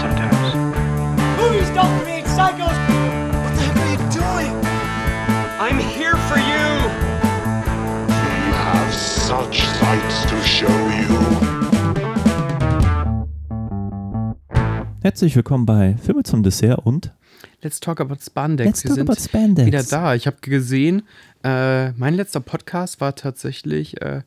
sometimes. Movies don't create psychos. What the heck are you doing? I'm here for you. We have such sights to show you. Herzlich willkommen bei Filme zum Dessert und Let's talk about Spandex. Let's Wir talk sind about Spandex. wieder da. Ich habe gesehen, äh, mein letzter Podcast war tatsächlich äh,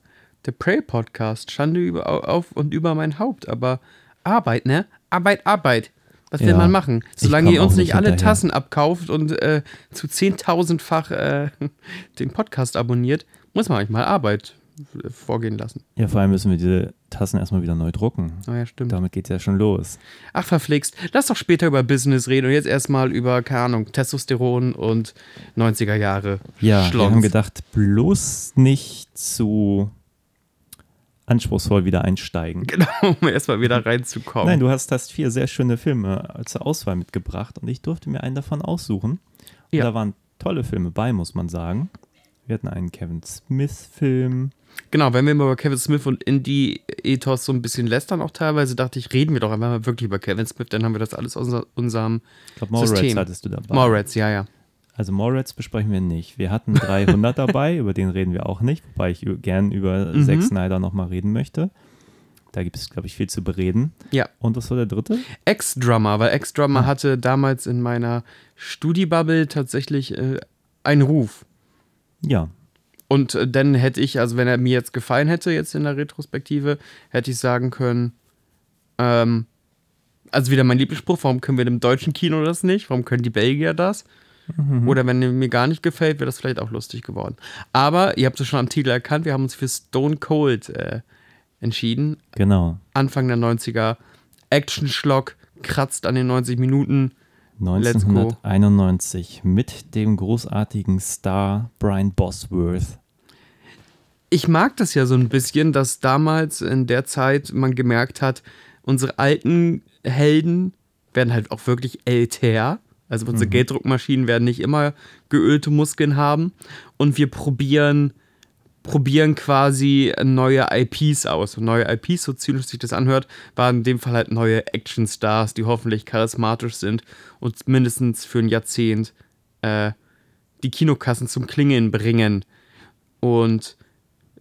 der Prey-Podcast. Schande über, auf und über mein Haupt. Aber Arbeit, ne? Arbeit, Arbeit. Was will Ja, man machen? Solange ihr uns nicht alle hinterher. Tassen abkauft und äh, zu zehntausendfach äh, den Podcast abonniert, muss man manchmal Arbeit äh, vorgehen lassen. ja, vor allem müssen wir diese Tassen erstmal wieder neu drucken. Ah ja, stimmt. Damit geht's ja schon los. Ach, verflixt. Lass doch später über Business reden und jetzt erstmal über, keine Ahnung, Testosteron und 90er Jahre. Ja, wir Schlons. haben gedacht, bloß nicht zu anspruchsvoll wieder einsteigen. Genau, um erstmal wieder reinzukommen. Nein, du hast, hast vier sehr schöne Filme zur Auswahl mitgebracht und ich durfte mir einen davon aussuchen. Und Ja. da waren tolle Filme bei, muss man sagen. Wir hatten einen Kevin Smith-Film. Genau, wenn wir mal über Kevin Smith und Indie-Ethos so ein bisschen lästern, auch teilweise, dachte ich, reden wir doch einfach mal wirklich über Kevin Smith, dann haben wir das alles aus unser, unserem Ich glaube, Mallrats hattest du dabei. Mallrats, ja, ja. Also Mallrats besprechen wir nicht. Wir hatten 300 dabei, über den reden wir auch nicht, wobei ich gern über Mhm. Zack Snyder nochmal reden möchte. Da gibt es, glaube ich, viel zu bereden. Ja, Und was war der dritte? Ex-Drummer, weil Ex-Drummer hatte damals in meiner Studi-Bubble tatsächlich äh, einen Ruf. Ja, Und äh, dann hätte ich, also wenn er mir jetzt gefallen hätte, jetzt in der Retrospektive, hätte ich sagen können, ähm, also wieder mein Lieblingsspruch, warum können wir im deutschen Kino das nicht? Warum können die Belgier das? Oder wenn mir gar nicht gefällt, wäre das vielleicht auch lustig geworden. Aber ihr habt es schon am Titel erkannt, wir haben uns für Stone Cold äh, entschieden. genau. Anfang der 90er, Action-Schlock, kratzt an den 90 Minuten. Let's go. 1991 mit dem großartigen Star Brian Bosworth. ich mag das ja so ein bisschen, dass damals in der Zeit man gemerkt hat, unsere alten Helden werden halt auch wirklich älter. Also unsere Gelddruckmaschinen werden nicht immer geölte Muskeln haben. Und wir probieren, probieren quasi neue IPs aus. Und neue IPs, so zynisch sich das anhört, waren in dem Fall halt neue Actionstars, die hoffentlich charismatisch sind und mindestens für ein Jahrzehnt äh, die Kinokassen zum Klingeln bringen. Und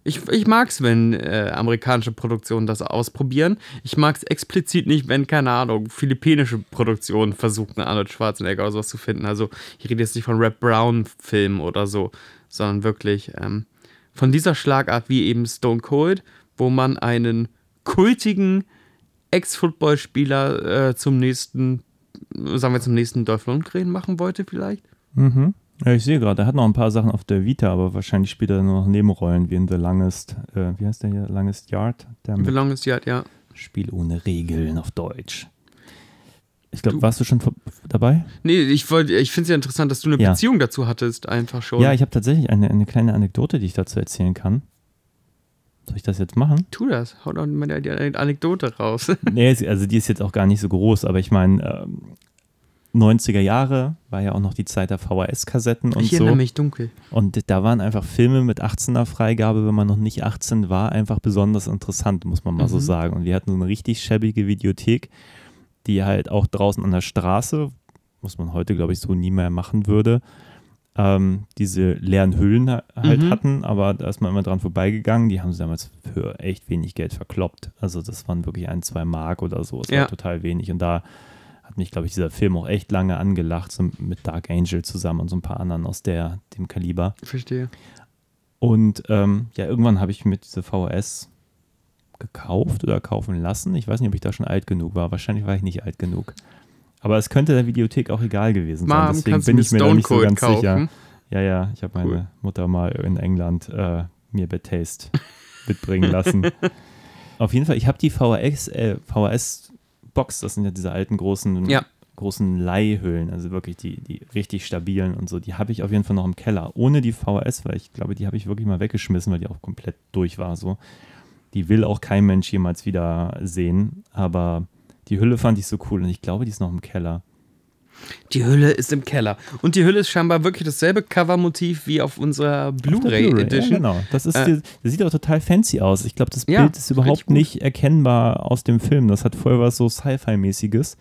ich, ich mag es, wenn äh, amerikanische Produktionen das ausprobieren. Ich mag es explizit nicht, wenn, keine Ahnung, philippinische Produktionen versuchen, Arnold Schwarzenegger oder sowas zu finden. Also, ich rede jetzt nicht von Rap Brown-Filmen oder so, sondern wirklich ähm, von dieser Schlagart wie eben Stone Cold, wo man einen kultigen Ex-Footballspieler äh, zum nächsten, sagen wir zum nächsten Dolph Lundgren machen wollte, vielleicht. Mhm. Ja, ich sehe gerade, er hat noch ein paar Sachen auf der Vita, aber wahrscheinlich spielt er nur noch Nebenrollen wie in The Longest, äh, wie heißt der hier? Longest Yard? Der The Longest Yard, ja. Spiel ohne Regeln auf Deutsch. Ich glaube, warst du schon dabei? Nee, ich, wollt- ich finde es ja interessant, dass du eine Ja. Beziehung dazu hattest, einfach schon. Ja, ich habe tatsächlich eine, eine kleine Anekdote, die ich dazu erzählen kann. Soll ich das jetzt machen? Tu das, hau doch mal die Anekdote raus. nee, also die ist jetzt auch gar nicht so groß, aber ich meine, ähm, 90er Jahre war ja auch noch die Zeit der VHS-Kassetten und ich so. erinnere mich dunkel. Und da waren einfach Filme mit 18er Freigabe, wenn man noch nicht 18 war, einfach besonders interessant, muss man mal so Mhm. sagen. Und wir hatten so eine richtig schäbige Videothek, die halt auch draußen an der Straße, muss man heute, glaube ich, so nie mehr machen würde, ähm, diese leeren Hüllen ha- halt Mhm. hatten, aber da ist man immer dran vorbeigegangen. Die haben sie damals für echt wenig Geld verkloppt. Also das waren wirklich ein, zwei Mark oder so. Es Ja. war total wenig. Und da hat mich, glaube ich, dieser Film auch echt lange angelacht, so mit Dark Angel zusammen und so ein paar anderen aus der, dem Kaliber. Verstehe. Und ähm, ja, irgendwann habe ich mir diese VHS gekauft oder kaufen lassen. Ich weiß nicht, ob ich da schon alt genug war. Wahrscheinlich war ich nicht alt genug. Aber es könnte der Videothek auch egal gewesen sein. Mom, Deswegen bin ich mir da nicht so ganz kaufen? sicher. Ja, ja, ich habe meine Cool. Mutter mal in England äh, mir bei Taste mitbringen lassen. Auf jeden Fall, ich habe die VHS, äh, VHS-Box, das sind ja diese alten großen, Ja. großen Leihhüllen, also wirklich die, die richtig stabilen und so, die habe ich auf jeden Fall noch im Keller. Ohne die VHS, weil ich glaube, die habe ich wirklich mal weggeschmissen, weil die auch komplett durch war so. Die will auch kein Mensch jemals wieder sehen, aber die Hülle fand ich so cool und ich glaube, die ist noch im Keller. Die Hülle ist im Keller. Und die Hülle ist scheinbar wirklich dasselbe Covermotiv wie auf unserer Blu-ray Blu-ray, Edition. Ja, genau. Das, ist, Äh, das sieht auch total fancy aus. Ich glaube, das Ja, Bild ist überhaupt nicht erkennbar aus dem Film. Das hat voll was so Sci-Fi-mäßiges.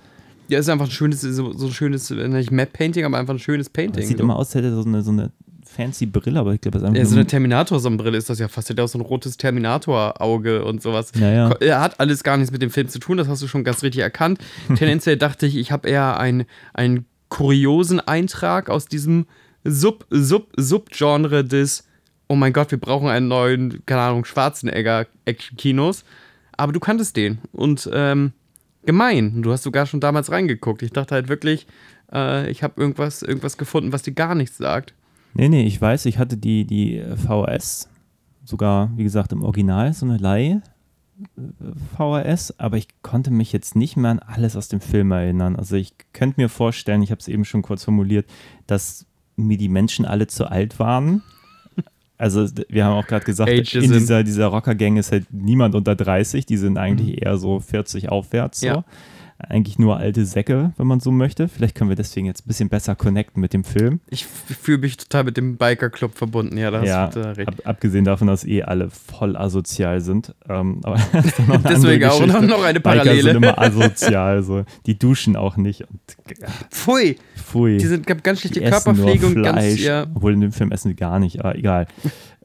Ja, ist einfach ein schönes, so, so ein schönes, äh, nicht Map-Painting, aber einfach ein schönes Painting. Das sieht so. immer aus, als hätte er so eine, so eine fancy Brille, aber ich glaube, das ist einfach Ja, so eine Terminator-Sonnenbrille ist das ja fast. Der hat auch so ein rotes Terminator-Auge und sowas. Ja, ja. Er hat alles gar nichts mit dem Film zu tun, das hast du schon ganz richtig erkannt. Tendenziell dachte ich, ich habe eher ein, einen kuriosen Eintrag aus diesem Sub, Sub, Subgenre des, oh mein Gott, wir brauchen einen neuen, keine Ahnung, Schwarzenegger-Action-Kinos. Aber du kanntest den. Und ähm, gemein. Du hast sogar schon damals reingeguckt. Ich dachte halt wirklich, äh, ich habe irgendwas, irgendwas gefunden, was dir gar nichts sagt. Nee, nee, ich weiß, ich hatte die, die VHS, sogar, wie gesagt, im Original, so eine Leih. äh, VHS, aber ich konnte mich jetzt nicht mehr an alles aus dem Film erinnern. Also ich könnte mir vorstellen, ich habe es eben schon kurz formuliert, dass mir die Menschen alle zu alt waren. Also wir haben auch gerade gesagt, Ageism. in dieser, dieser Rocker-Gang ist halt niemand unter 30, die sind eigentlich eher so 40 aufwärts. So. Ja. Eigentlich nur alte Säcke, wenn man so möchte. Vielleicht können wir deswegen jetzt ein bisschen besser connecten mit dem Film. Ich fühle mich total mit dem Biker-Club verbunden. Ja, da hast ja, du total recht. ab, abgesehen davon, dass eh alle voll asozial sind. Ähm, aber noch Deswegen auch Geschichte. noch eine Biker Parallele. sind immer asozial. So. Die duschen auch nicht. Und, Pfui, pfui. die sind ganz schlechte Die Körperpflege und ganz, ja. Obwohl in dem Film essen die gar nicht, aber egal.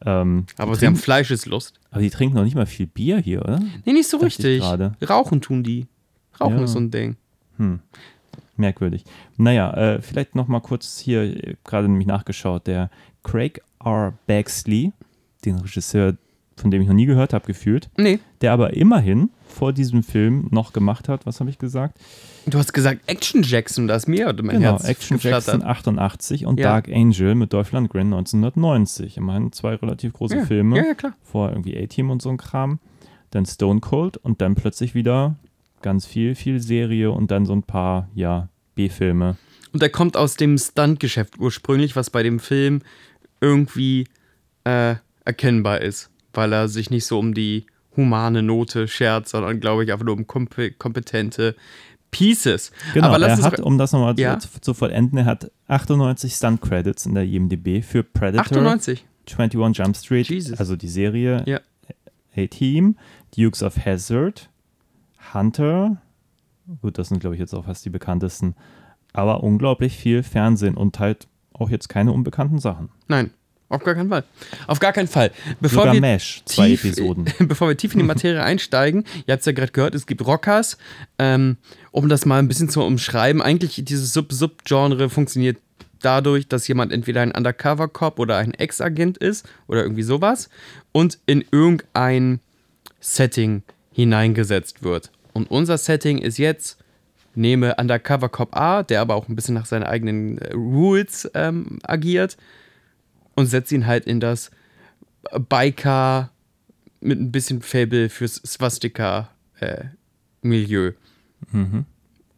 Ähm, Aber sie haben trinken, Fleischeslust. aber die trinken noch nicht mal viel Bier hier, oder? Nee, nicht so Dachte ich richtig. gerade. Rauchen tun die. Rauchen Ja. ist so ein Ding. Hm. Merkwürdig. Naja, äh, vielleicht noch mal kurz hier, gerade nämlich nachgeschaut, der Craig R. Baxley, den Regisseur, von dem ich noch nie gehört habe, gefühlt, Nee, der aber immerhin vor diesem Film noch gemacht hat, was habe ich gesagt? du hast gesagt Action Jackson, da ist mir mein genau, Herz Action. Jackson 88 und Ja. Dark Angel mit Dolph Lundgren 1990. Immerhin zwei relativ große ja. Filme. Ja, ja, klar. Vor irgendwie A-Team und so ein Kram. Dann Stone Cold und dann plötzlich wieder ganz viel, viel Serie und dann so ein paar, ja, B-Filme. Und er kommt aus dem Stuntgeschäft ursprünglich, was bei dem Film irgendwie äh, erkennbar ist, weil er sich nicht so um die humane Note schert, sondern glaube ich einfach nur um kompe kompetente Pieces. Genau, Aber er hat, um das nochmal Ja. zu, zu vollenden, er hat 98 Stunt-Credits in der IMDb für Predator, 98. 21 Jump Street, Jesus. also die Serie Ja. A-Team, Dukes of Hazzard, Hunter, gut, das sind glaube ich jetzt auch fast die bekanntesten, aber unglaublich viel Fernsehen und halt auch jetzt keine unbekannten Sachen. Nein, auf gar keinen Fall. Auf gar keinen Fall. Bevor Sogar wir MASH, zwei tief, Episoden. Bevor wir tief in die Materie einsteigen, ihr habt es ja gerade gehört, es gibt Rockers. Ähm, um das mal ein bisschen zu umschreiben, eigentlich dieses Sub-Sub-Genre funktioniert dadurch, dass jemand entweder ein Undercover-Cop oder ein Ex-Agent ist oder irgendwie sowas und in irgendein Setting hineingesetzt wird. Und unser Setting ist jetzt, nehme Undercover Cop A, der aber auch ein bisschen nach seinen eigenen äh, Rules ähm, agiert und setze ihn halt in das Biker mit ein bisschen Fable fürs Swastika-Milieu.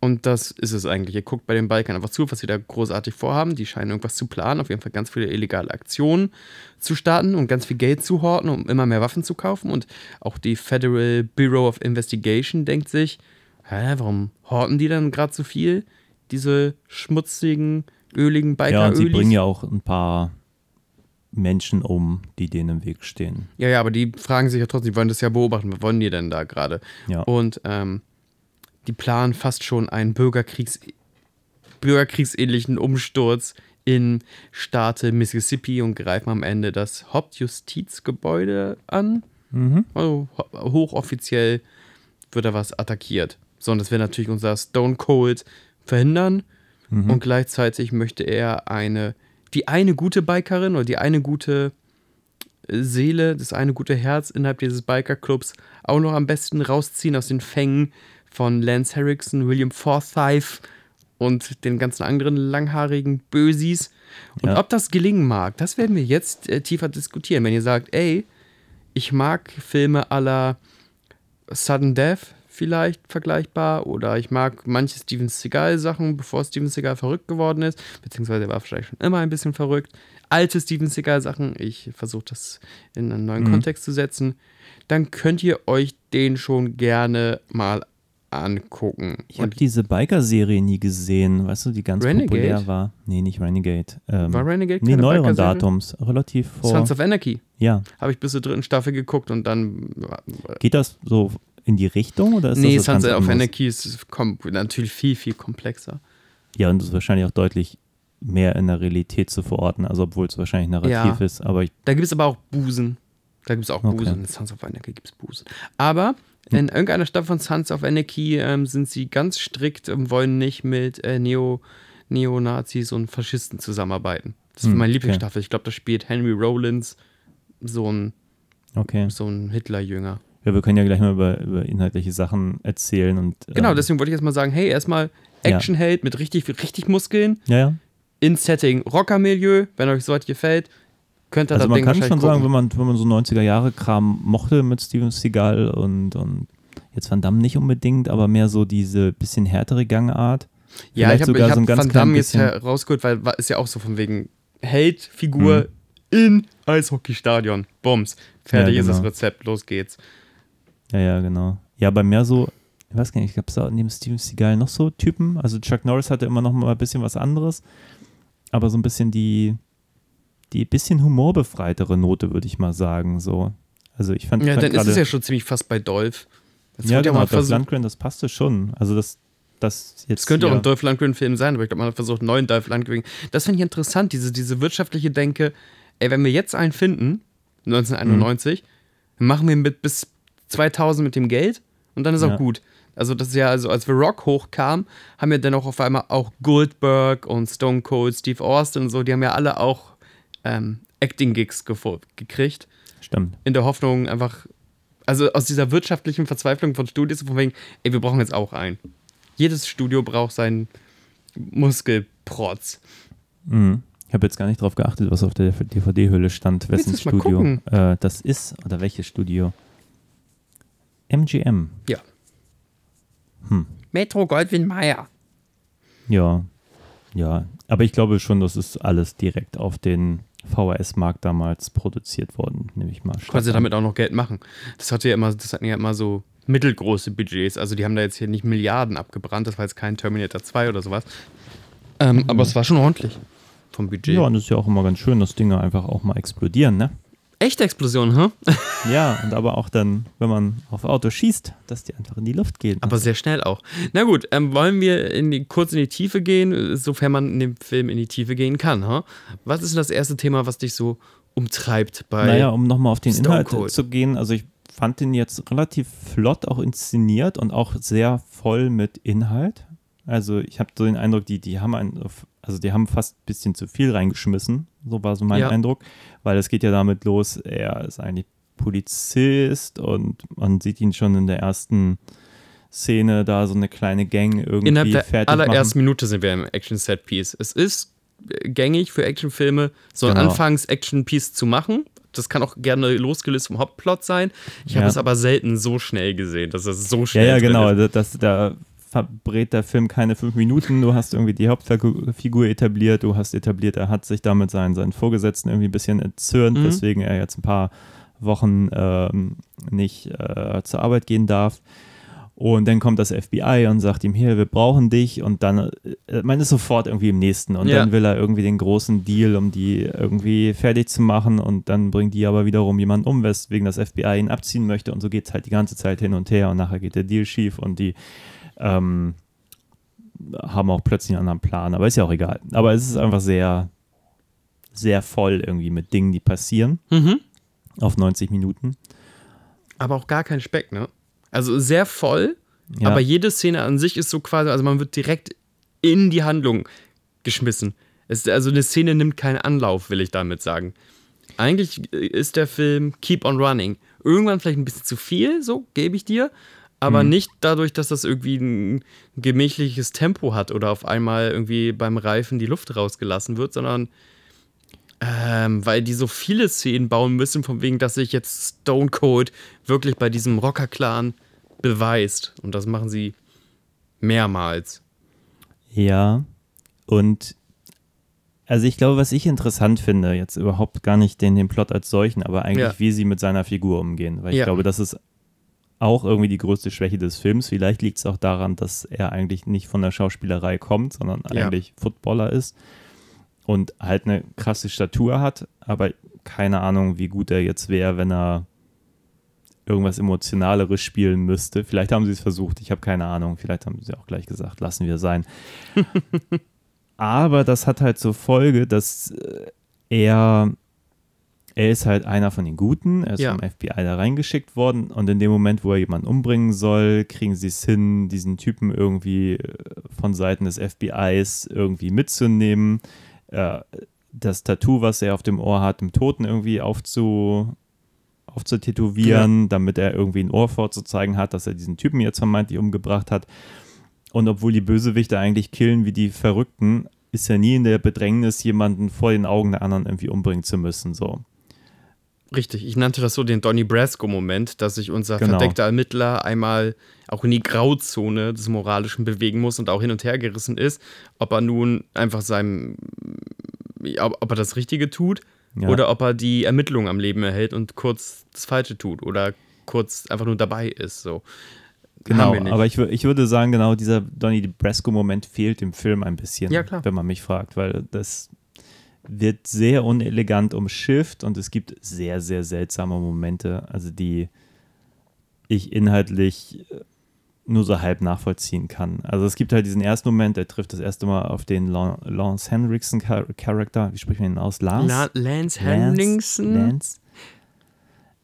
Und das ist es eigentlich. Ihr guckt bei den Bikern einfach zu, was sie da großartig vorhaben. Die scheinen irgendwas zu planen, auf jeden Fall ganz viele illegale Aktionen zu starten und ganz viel Geld zu horten, um immer mehr Waffen zu kaufen. Und auch die Federal Bureau of Investigation denkt sich, hä, warum horten die dann gerade so viel? Diese schmutzigen, öligen biker Ja, und sie bringen ja auch ein paar Menschen um, die denen im Weg stehen. Ja, ja, aber die fragen sich ja trotzdem, die wollen das ja beobachten, was wollen die denn da gerade? Ja. Und ähm, die planen fast schon einen Bürgerkriegs bürgerkriegsähnlichen Umsturz in Staate Mississippi und greifen am Ende das Hauptjustizgebäude an. Also ho- hochoffiziell wird da was attackiert. So, und das will natürlich unser Stone Cold verhindern. Und gleichzeitig möchte er eine, die eine gute Bikerin oder die eine gute Seele, das eine gute Herz innerhalb dieses Biker-Clubs auch noch am besten rausziehen aus den Fängen von Lance Harrison, William Forsythe und den ganzen anderen langhaarigen Bösis. Und Ja. ob das gelingen mag, das werden wir jetzt äh, tiefer diskutieren. Wenn ihr sagt, ey, ich mag Filme aller Sudden Death vielleicht vergleichbar oder ich mag manche Steven Seagal-Sachen, bevor Steven Seagal verrückt geworden ist, beziehungsweise er war vielleicht schon immer ein bisschen verrückt. Alte Steven Seagal-Sachen, ich versuche das in einen neuen Kontext zu setzen, dann könnt ihr euch den schon gerne mal angucken. Ich habe diese Biker-Serie nie gesehen, weißt du, die ganz Renegade? populär war. Nee, nicht Renegade. Ähm, War Renegade Nee, keine neueren Biker-Serie? Datums. Relativ vor. Sons of Anarchy. ja. Habe ich bis zur dritten Staffel geguckt und dann. Geht das so in die Richtung oder ist nee, das Sons of? Anarchy ist natürlich viel, viel komplexer. Ja, und ist wahrscheinlich auch deutlich mehr in der Realität zu verorten, also obwohl es wahrscheinlich narrativ Ja. ist, aber Da gibt es aber auch Busen. Da gibt es auch Okay. Busen. In Sons of Anarchy gibt es Busen. Aber in irgendeiner Stadt von Sons of Anarchy ähm, sind sie ganz strikt und wollen nicht mit äh, Neo, Neonazis und Faschisten zusammenarbeiten. Das ist Hm, meine okay. Lieblingsstaffel. Ich glaube, da spielt Henry Rollins so ein, okay. so ein Hitlerjünger. Ja, wir können ja gleich mal über, über inhaltliche Sachen erzählen und Genau, ähm, deswegen wollte ich jetzt mal sagen, hey, erstmal Ja. Actionheld mit richtig, richtig Muskeln, Ja, ja. in Setting Rockermilieu, wenn euch sowas gefällt, könnt ihr Also das man Ding kann schon sagen, wenn man, wenn man so 90er-Jahre-Kram mochte mit Steven Seagal und, und jetzt Van Damme nicht unbedingt, aber mehr so diese bisschen härtere Gangart. Ja, Vielleicht ich habe so hab ganz Van Damme jetzt herausgeholt, weil ist ja auch so von wegen Held-Figur in Eishockeystadion. Bums. Fertig Mhm. Ja, ist das genau. Rezept, los geht's. Ja, ja, genau. Ja, bei mehr so, ich weiß gar nicht, gab es da neben Steven Seagal noch so Typen? Also Chuck Norris hatte immer noch mal ein bisschen was anderes, aber so ein bisschen die, die bisschen humorbefreitere Note, würde ich mal sagen. So. Also ich fand, Ja, fand dann ist es ja schon ziemlich fast bei Dolph. Das ja, wird ja genau, mal das versucht. Landgren, das passte schon. Also das, das jetzt Das könnte auch ein Dolph Lundgren-Film sein, aber ich glaube, man hat versucht, einen neuen Dolph Lundgren. Das finde ich interessant, diese, diese wirtschaftliche Denke. Ey, wenn wir jetzt einen finden, 1991, dann machen wir mit bis 2000 mit dem Geld und dann ist auch Ja. gut. Also, das ist ja, also als wir Rock hochkam, haben wir dann auch auf einmal auch Goldberg und Stone Cold, Steve Austin und so, die haben ja alle auch ähm, Acting-Gigs gekriegt Stimmt. in der Hoffnung einfach, also aus dieser wirtschaftlichen Verzweiflung von Studios, von wegen, ey, wir brauchen jetzt auch einen. Jedes Studio braucht seinen Muskelprotz. Mhm. Ich habe jetzt gar nicht drauf geachtet, was auf der DVD-Hülle stand, wessen Studio äh, das ist oder welches Studio. MGM. Ja. Hm. Metro Goldwyn Mayer. Ja, ja. Aber ich glaube schon, das ist alles direkt auf den VHS-Markt damals produziert worden, nehme ich mal. an. damit auch noch Geld machen. Das hatte ja immer, das hatten ja immer so mittelgroße Budgets. Also die haben da jetzt hier nicht Milliarden abgebrannt. Das war jetzt kein Terminator 2 oder sowas. Ähm, Aber es war schon ordentlich vom Budget. Ja, und es ist ja auch immer ganz schön, dass Dinge einfach auch mal explodieren, ne? Echte Explosion, hä? Ja, und aber auch dann, wenn man auf Auto schießt, dass die einfach in die Luft gehen. Aber sehr schnell auch. Na gut, ähm, wollen wir in die, kurz in die Tiefe gehen, sofern man in dem Film in die Tiefe gehen kann. Ha? Was ist das erste Thema, was dich so umtreibt bei. Naja, um nochmal auf den Stone Inhalt Cold. zu gehen, also ich fand den jetzt relativ flott auch inszeniert und auch sehr voll mit Inhalt. Also ich habe so den Eindruck, die, die haben ein, also die haben fast ein bisschen zu viel reingeschmissen, so war so mein Ja. Eindruck, weil es geht ja damit los, er ist eigentlich Polizist und man sieht ihn schon in der ersten Szene da so eine kleine Gang irgendwie Innerhalb der fertig allerersten machen. Minute sind wir im Action-Set-Piece. Es ist gängig für Actionfilme, so ein Genau. Anfangs-Action-Piece zu machen. Das kann auch gerne losgelöst vom Hauptplot sein. Ich habe Ja. es aber selten so schnell gesehen, dass es so Ja, schnell ja, drin genau. ist. Das, da verbrät der Film keine fünf Minuten. Du hast irgendwie die Hauptfigur etabliert. Du hast etabliert, er hat sich damit seinen, seinen Vorgesetzten irgendwie ein bisschen entzürnt, Mhm. weswegen er jetzt ein paar Wochen ähm, nicht äh, zur Arbeit gehen darf. Und dann kommt das FBI und sagt ihm, hier, wir brauchen dich. Und dann, äh, man ist sofort irgendwie im nächsten. Und Ja. dann will er irgendwie den großen Deal, um die irgendwie fertig zu machen. Und dann bringt die aber wiederum jemanden um, weswegen das FBI ihn abziehen möchte. Und so geht es halt die ganze Zeit hin und her. Und nachher geht der Deal schief und die ähm, haben auch plötzlich einen anderen Plan. Aber ist ja auch egal. Aber es ist einfach sehr, sehr voll irgendwie mit Dingen, die passieren Mhm. auf 90 Minuten. Aber auch gar kein Speck, ne? Also sehr voll, Ja. aber jede Szene an sich ist so quasi, also man wird direkt in die Handlung geschmissen. Es, also eine Szene nimmt keinen Anlauf, will ich damit sagen. Eigentlich ist der Film Keep on Running. Irgendwann vielleicht ein bisschen zu viel, so gebe ich dir, aber nicht dadurch, dass das irgendwie ein gemächliches Tempo hat oder auf einmal irgendwie beim Reifen die Luft rausgelassen wird, sondern ähm, weil die so viele Szenen bauen müssen, von wegen, dass sich jetzt Stone Cold wirklich bei diesem Rocker-Clan beweist. Und das machen sie mehrmals. Ja, und also ich glaube, was ich interessant finde, jetzt überhaupt gar nicht den, den Plot als solchen, aber eigentlich, Ja. wie sie mit seiner Figur umgehen. Weil ich Ja. glaube, das ist auch irgendwie die größte Schwäche des Films. Vielleicht liegt es auch daran, dass er eigentlich nicht von der Schauspielerei kommt, sondern Ja. eigentlich Footballer ist und halt eine krasse Statur hat, aber keine Ahnung, wie gut er jetzt wäre, wenn er irgendwas Emotionaleres spielen müsste. Vielleicht haben sie es versucht, ich habe keine Ahnung. Vielleicht haben sie auch gleich gesagt, lassen wir sein. aber das hat halt zur Folge, dass äh, er er ist halt einer von den Guten, er ist Ja. vom FBI da reingeschickt worden und in dem Moment, wo er jemanden umbringen soll, kriegen sie es hin, diesen Typen irgendwie äh, von Seiten des FBIs irgendwie mitzunehmen, äh, das Tattoo, was er auf dem Ohr hat, dem Toten irgendwie aufzu, aufzutätowieren, damit er irgendwie ein Ohr vorzuzeigen hat, dass er diesen Typen jetzt vermeintlich umgebracht hat. Und obwohl die Bösewichte eigentlich killen wie die Verrückten, ist er nie in der Bedrängnis, jemanden vor den Augen der anderen irgendwie umbringen zu müssen. So. Richtig, ich nannte das so den Donny Brasco-Moment, dass sich unser Genau. verdeckter Ermittler einmal auch in die Grauzone des Moralischen bewegen muss und auch hin und her gerissen ist, ob er nun einfach seinem, ob, er das Richtige tut Ja. oder ob er die Ermittlung am Leben erhält und kurz das Falsche tut oder kurz einfach nur dabei ist. So. Genau, aber ich, ich würde sagen, genau dieser Donny Brasco-Moment fehlt im Film ein bisschen, Ja, klar. wenn man mich fragt, weil das wird sehr unelegant umschifft und es gibt sehr, sehr seltsame Momente, also die ich inhaltlich äh, nur so halb nachvollziehen kann. Also es gibt halt diesen ersten Moment, er trifft das erste Mal auf den Lan- Lance Henriksen-Charakter, wie spricht man ihn aus? Lance? La Lance Lance? Henningsen? Lance?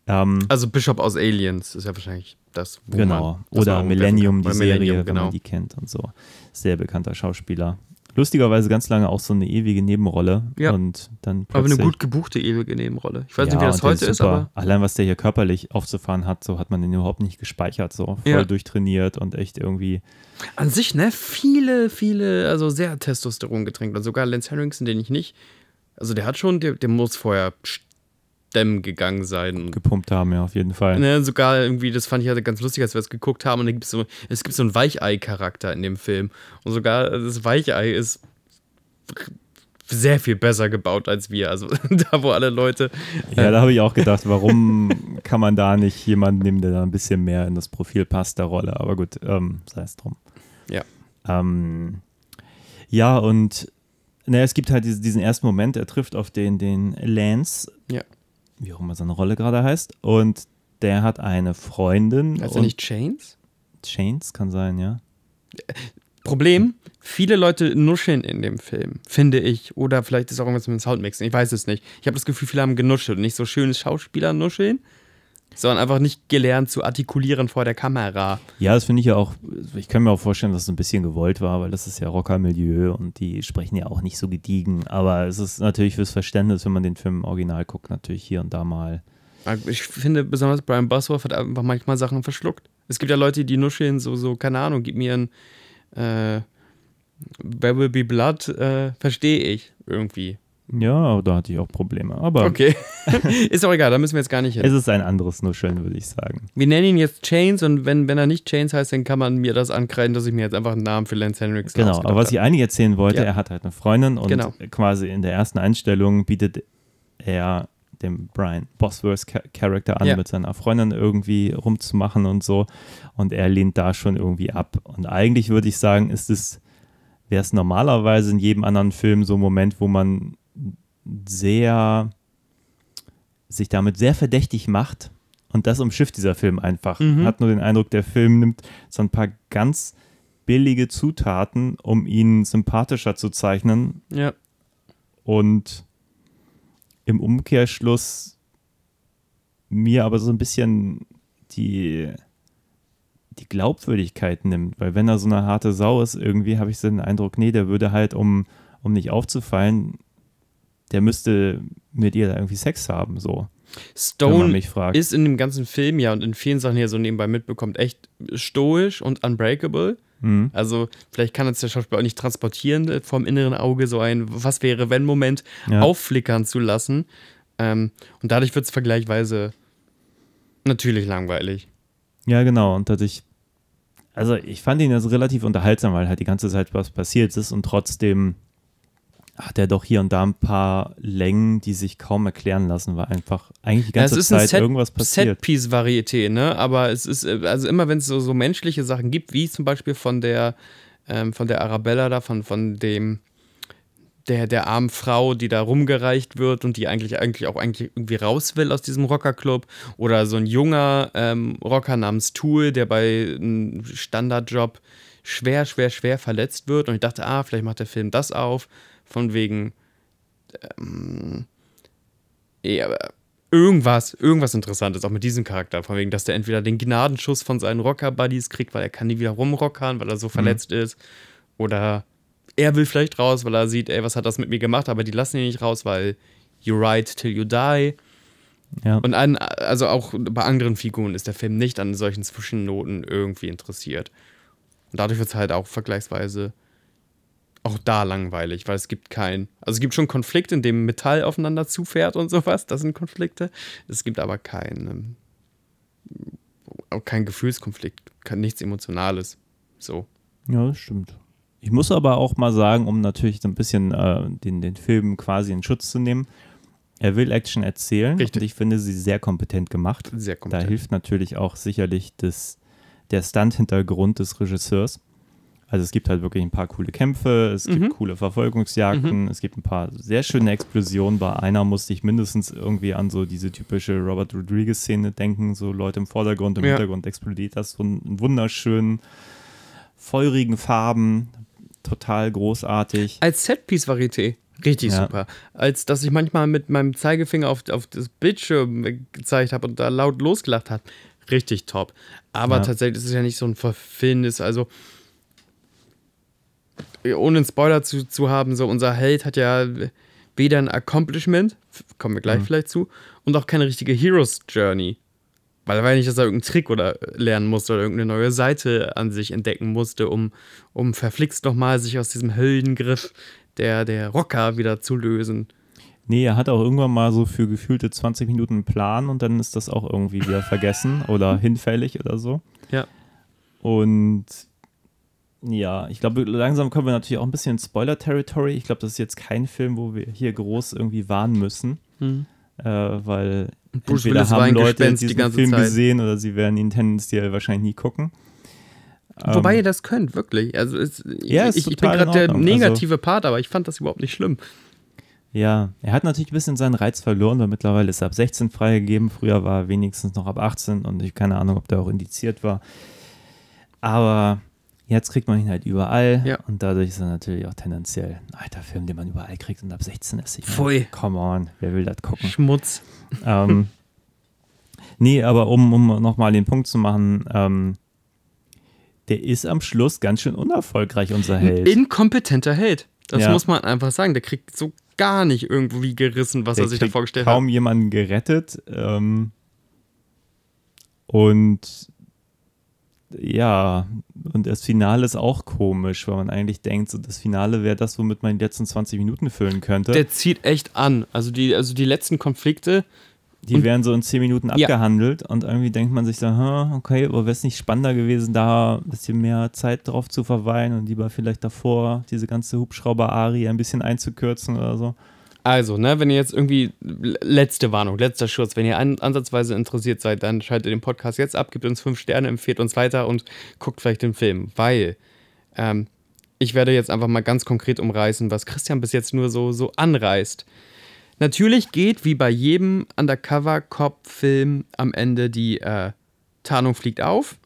Ähm, Also Bishop aus Aliens ist ja wahrscheinlich das. wo Genau. man das Oder Millennium, die Serie, Millennium, wenn genau. man die kennt und so. Sehr bekannter Schauspieler. Lustigerweise ganz lange auch so eine ewige Nebenrolle. Ja. Und dann Aber eine gut gebuchte ewige Nebenrolle. Ich weiß ja, nicht, wie das und heute ist, super. aber Allein was der hier körperlich aufzufahren hat, so hat man den überhaupt nicht gespeichert. So voll Ja. durchtrainiert und echt irgendwie. An sich, ne, viele, viele, also sehr Testosteron getränkt. Also sogar Lance Henriksen, den ich nicht. Also der hat schon, der, der muss vorher stemmen gegangen sein. Gepumpt haben, ja, auf jeden Fall. ne, sogar irgendwie, das fand ich halt ganz lustig, als wir es geguckt haben. Und gibt's so, es gibt so einen Weichei-Charakter in dem Film. Und sogar das Weichei ist sehr viel besser gebaut als wir. Also da, wo alle Leute. Ja, da habe ich auch gedacht, warum kann man da nicht jemanden nehmen, der da ein bisschen mehr in das Profil passt der Rolle. Aber gut, ähm, sei es drum. Ja. Ähm, ja, und naja, es gibt halt diese, diesen ersten Moment, er trifft auf den, den Lance, Ja. Wie auch immer seine Rolle gerade heißt, und der hat eine Freundin. Also nicht Chains? Chains kann sein, ja. Problem, viele Leute nuscheln in dem Film, finde ich. Oder vielleicht ist auch irgendwas mit dem Soundmixen, ich weiß es nicht. Ich habe das Gefühl, viele haben genuschelt nicht so schönes Schauspieler nuscheln, sondern einfach nicht gelernt zu artikulieren vor der Kamera. Ja, das finde ich ja auch, ich kann mir auch vorstellen, dass es ein bisschen gewollt war, weil das ist ja Rocker-Milieu und die sprechen ja auch nicht so gediegen. Aber es ist natürlich fürs Verständnis, wenn man den Film im Original guckt, natürlich hier und da mal. Ich finde besonders Brian Bosworth hat einfach manchmal Sachen verschluckt. Es gibt ja Leute, die nuscheln, so, so keine Ahnung, gib mir ein äh, There Will Be Blood, äh, verstehe ich irgendwie. Ja, da hatte ich auch Probleme. Aber Okay. ist auch egal, da müssen wir jetzt gar nicht hin. es ist ein anderes Nuscheln, würde ich sagen. Wir nennen ihn jetzt Chains und wenn, wenn er nicht Chains heißt, dann kann man mir das ankreiden, dass ich mir jetzt einfach einen Namen für Lance Henriksen Genau, aber was ich eigentlich erzählen wollte, Ja. er hat halt eine Freundin und Genau. quasi in der ersten Einstellung bietet er dem Brian Bosworth Charakter an, Ja. mit seiner Freundin irgendwie rumzumachen und so. Und er lehnt da schon irgendwie ab. Und eigentlich würde ich sagen, ist es, wäre es normalerweise in jedem anderen Film so ein Moment, wo man sehr sich damit sehr verdächtig macht. Und das umschifft dieser Film einfach. Mhm. Hat nur den Eindruck, der Film nimmt so ein paar ganz billige Zutaten, um ihn sympathischer zu zeichnen. Ja. Und im Umkehrschluss mir aber so ein bisschen die, die Glaubwürdigkeit nimmt. Weil wenn er so eine harte Sau ist, irgendwie habe ich so den Eindruck, nee, der würde halt, um, um nicht aufzufallen, der müsste mit ihr da irgendwie Sex haben, so. wenn man Stone mich fragt. ist in dem ganzen Film ja und in vielen Sachen, die er so nebenbei mitbekommt, echt stoisch und unbreakable. Mhm. Also, vielleicht kann es der Schauspieler auch nicht transportieren, äh, vom inneren Auge so ein Was wäre, wenn Moment Ja. aufflickern zu lassen. Ähm, und dadurch wird es vergleichsweise natürlich langweilig. Ja, genau. Und dadurch, also ich fand ihn also relativ unterhaltsam, weil halt die ganze Zeit was passiert ist und trotzdem hat er doch hier und da ein paar Längen, die sich kaum erklären lassen, weil einfach eigentlich die Ja, ganze es ist Zeit Set, irgendwas passiert. Set-Piece-Varieté, ne? Aber es ist, äh, also immer wenn es so, so menschliche Sachen gibt, wie zum Beispiel von der, ähm, von der Arabella da, von, von dem, der, der armen Frau, die da rumgereicht wird und die eigentlich, eigentlich auch eigentlich irgendwie raus will aus diesem Rockerclub. Oder so ein junger ähm, Rocker namens Tool, der bei einem Standardjob schwer, schwer, schwer verletzt wird. Und ich dachte, ah, vielleicht macht der Film das auf. Von wegen, ja, aber irgendwas, irgendwas Interessantes, auch mit diesem Charakter. Von wegen, dass der entweder den Gnadenschuss von seinen Rocker-Buddies kriegt, weil er kann nie wieder rumrockern, weil er so verletzt ist. Oder er will vielleicht raus, weil er sieht, ey, was hat das mit mir gemacht, aber die lassen ihn nicht raus, weil you ride till you die. Ja. Und an, also auch bei anderen Figuren ist der Film nicht an solchen Zwischennoten irgendwie interessiert. Und dadurch wird es halt auch vergleichsweise auch da langweilig, weil es gibt kein, also es gibt schon Konflikte, in dem Metall aufeinander zufährt und sowas, das sind Konflikte. Es gibt aber kein, ähm, auch kein Gefühlskonflikt, kein, nichts Emotionales. So. Ja, das stimmt. Ich muss aber auch mal sagen, um natürlich so ein bisschen äh, den, den Film quasi in Schutz zu nehmen, er will Action erzählen Richtig. und ich finde sie sehr kompetent gemacht. Sehr Da kompetent. hilft natürlich auch sicherlich das, der Stunt-Hintergrund des Regisseurs. Also es gibt halt wirklich ein paar coole Kämpfe, es gibt Mhm. coole Verfolgungsjagden, es gibt ein paar sehr schöne Explosionen. Bei einer musste ich mindestens irgendwie an so diese typische Robert Rodriguez-Szene denken, so Leute im Vordergrund, im Ja. Hintergrund explodiert das so in wunderschönen, feurigen Farben, total großartig. Als Setpiece-Varieté. Richtig Ja. super. Als dass ich manchmal mit meinem Zeigefinger auf, auf das Bildschirm gezeigt habe und da laut losgelacht habe. Richtig top. Aber Ja. tatsächlich ist es ja nicht so ein Verfilmnis. Also, ohne einen Spoiler zu, zu haben, so unser Held hat ja weder ein Accomplishment, kommen wir gleich Mhm. vielleicht zu, und auch keine richtige Hero's Journey. Weil er ja nicht, dass er irgendeinen Trick oder lernen musste oder irgendeine neue Seite an sich entdecken musste, um, um verflixt nochmal sich aus diesem Höllengriff der, der Rocker wieder zu lösen. Nee, er hat auch irgendwann mal so für gefühlte 20 Minuten einen Plan und dann ist das auch irgendwie wieder vergessen oder hinfällig oder so. Ja. Und ja, ich glaube, langsam kommen wir natürlich auch ein bisschen in Spoiler-Territory. Ich glaube, das ist jetzt kein Film, wo wir hier groß irgendwie warnen müssen, äh, weil Bruce entweder Willis haben Leute Gespenst die diesen ganze Film Zeit. gesehen oder sie werden ihn tendenziell wahrscheinlich nie gucken. Wobei Ähm, ihr das könnt, wirklich. Also es, Ja, ist ich, ich bin gerade der. Also- negative Part, aber ich fand das überhaupt nicht schlimm. Ja, er hat natürlich ein bisschen seinen Reiz verloren, weil mittlerweile ist er ab 16 freigegeben. Früher war er wenigstens noch ab 18 und ich keine Ahnung, ob der auch indiziert war. Aber jetzt kriegt man ihn halt überall Ja. und dadurch ist er natürlich auch tendenziell ein alter Film, den man überall kriegt und ab 16 ist. Ich Pfui. Come on, wer will das gucken? Schmutz. ähm, nee, aber um, um nochmal den Punkt zu machen, ähm, der ist am Schluss ganz schön unerfolgreich, unser Ein Held. inkompetenter Held. Das Ja. muss man einfach sagen. Der kriegt so gar nicht irgendwie gerissen, was Der er sich da vorgestellt kaum hat. jemanden gerettet. Ähm, und ja, und das Finale ist auch komisch, weil man eigentlich denkt, so das Finale wäre das, womit man die letzten 20 Minuten füllen könnte. Der zieht echt an. Also die, also die letzten Konflikte. die werden so in 10 Minuten Ja. abgehandelt und irgendwie denkt man sich so, okay, aber wäre es nicht spannender gewesen, da ein bisschen mehr Zeit drauf zu verweilen und lieber vielleicht davor diese ganze Hubschrauber-Ari ein bisschen einzukürzen oder so. Also, ne, wenn ihr jetzt irgendwie, letzte Warnung, letzter Schutz, wenn ihr an, ansatzweise interessiert seid, dann schaltet den Podcast jetzt ab, gebt uns fünf Sterne, empfehlt uns weiter und guckt vielleicht den Film, weil ähm, ich werde jetzt einfach mal ganz konkret umreißen, was Christian bis jetzt nur so, so anreißt. Natürlich geht, wie bei jedem Undercover-Cop-Film, am Ende die äh, Tarnung fliegt auf.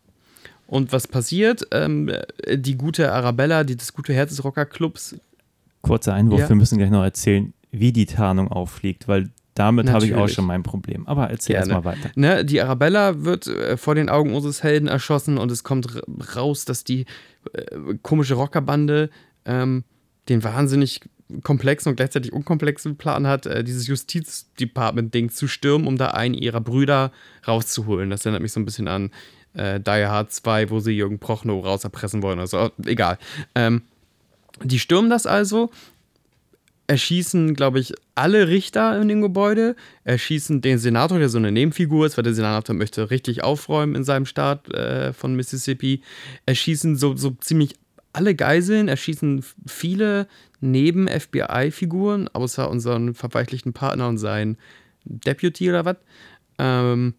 Und was passiert? Ähm, die gute Arabella, die, das gute Herz des Rockerclubs, Kurzer Einwurf, Ja. wir müssen gleich noch erzählen, wie die Tarnung auffliegt, weil damit habe ich auch schon mein Problem. Aber erzähl Gerne. erst mal weiter. Ne, die Arabella wird äh, vor den Augen unseres Helden erschossen und es kommt raus, dass die äh, komische Rockerbande ähm, den wahnsinnig komplexen und gleichzeitig unkomplexen Plan hat, äh, dieses Justizdepartment-Ding zu stürmen, um da einen ihrer Brüder rauszuholen. Das erinnert mich so ein bisschen an äh, Die Hard 2, wo sie Jürgen Prochnow rauserpressen wollen. Also egal. Ähm, die stürmen das also, erschießen, glaube ich, alle Richter in dem Gebäude, erschießen den Senator, der so eine Nebenfigur ist, weil der Senator möchte richtig aufräumen in seinem Staat äh, von Mississippi, erschießen so, so ziemlich alle Geiseln, erschießen viele Neben-FBI-Figuren, außer unseren verweichlichten Partner und seinen Deputy oder was. Ähm,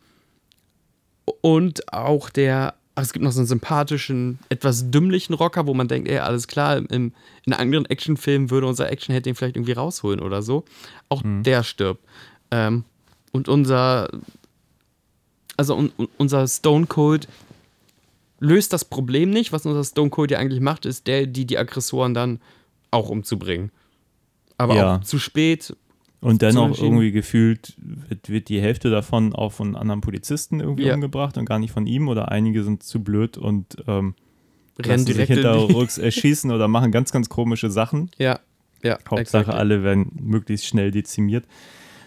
und auch der, ach, es gibt noch so einen sympathischen, etwas dümmlichen Rocker, wo man denkt, ey, alles klar, im, in anderen Actionfilmen würde unser Actionhead den vielleicht irgendwie rausholen oder so. Auch der stirbt. Ähm, und unser, also un- unser Stone Cold löst das Problem nicht. Was unser Stone Cold ja eigentlich macht, ist der, die die Aggressoren dann auch umzubringen. Aber Ja. auch zu spät. Und dennoch irgendwie gefühlt wird, wird die Hälfte davon auch von anderen Polizisten irgendwie Ja. umgebracht und gar nicht von ihm oder einige sind zu blöd und ähm, Rennen sich direkt die- hinterrücks erschießen oder machen ganz, ganz komische Sachen. Ja, ja. Hauptsache exactly. alle werden möglichst schnell dezimiert.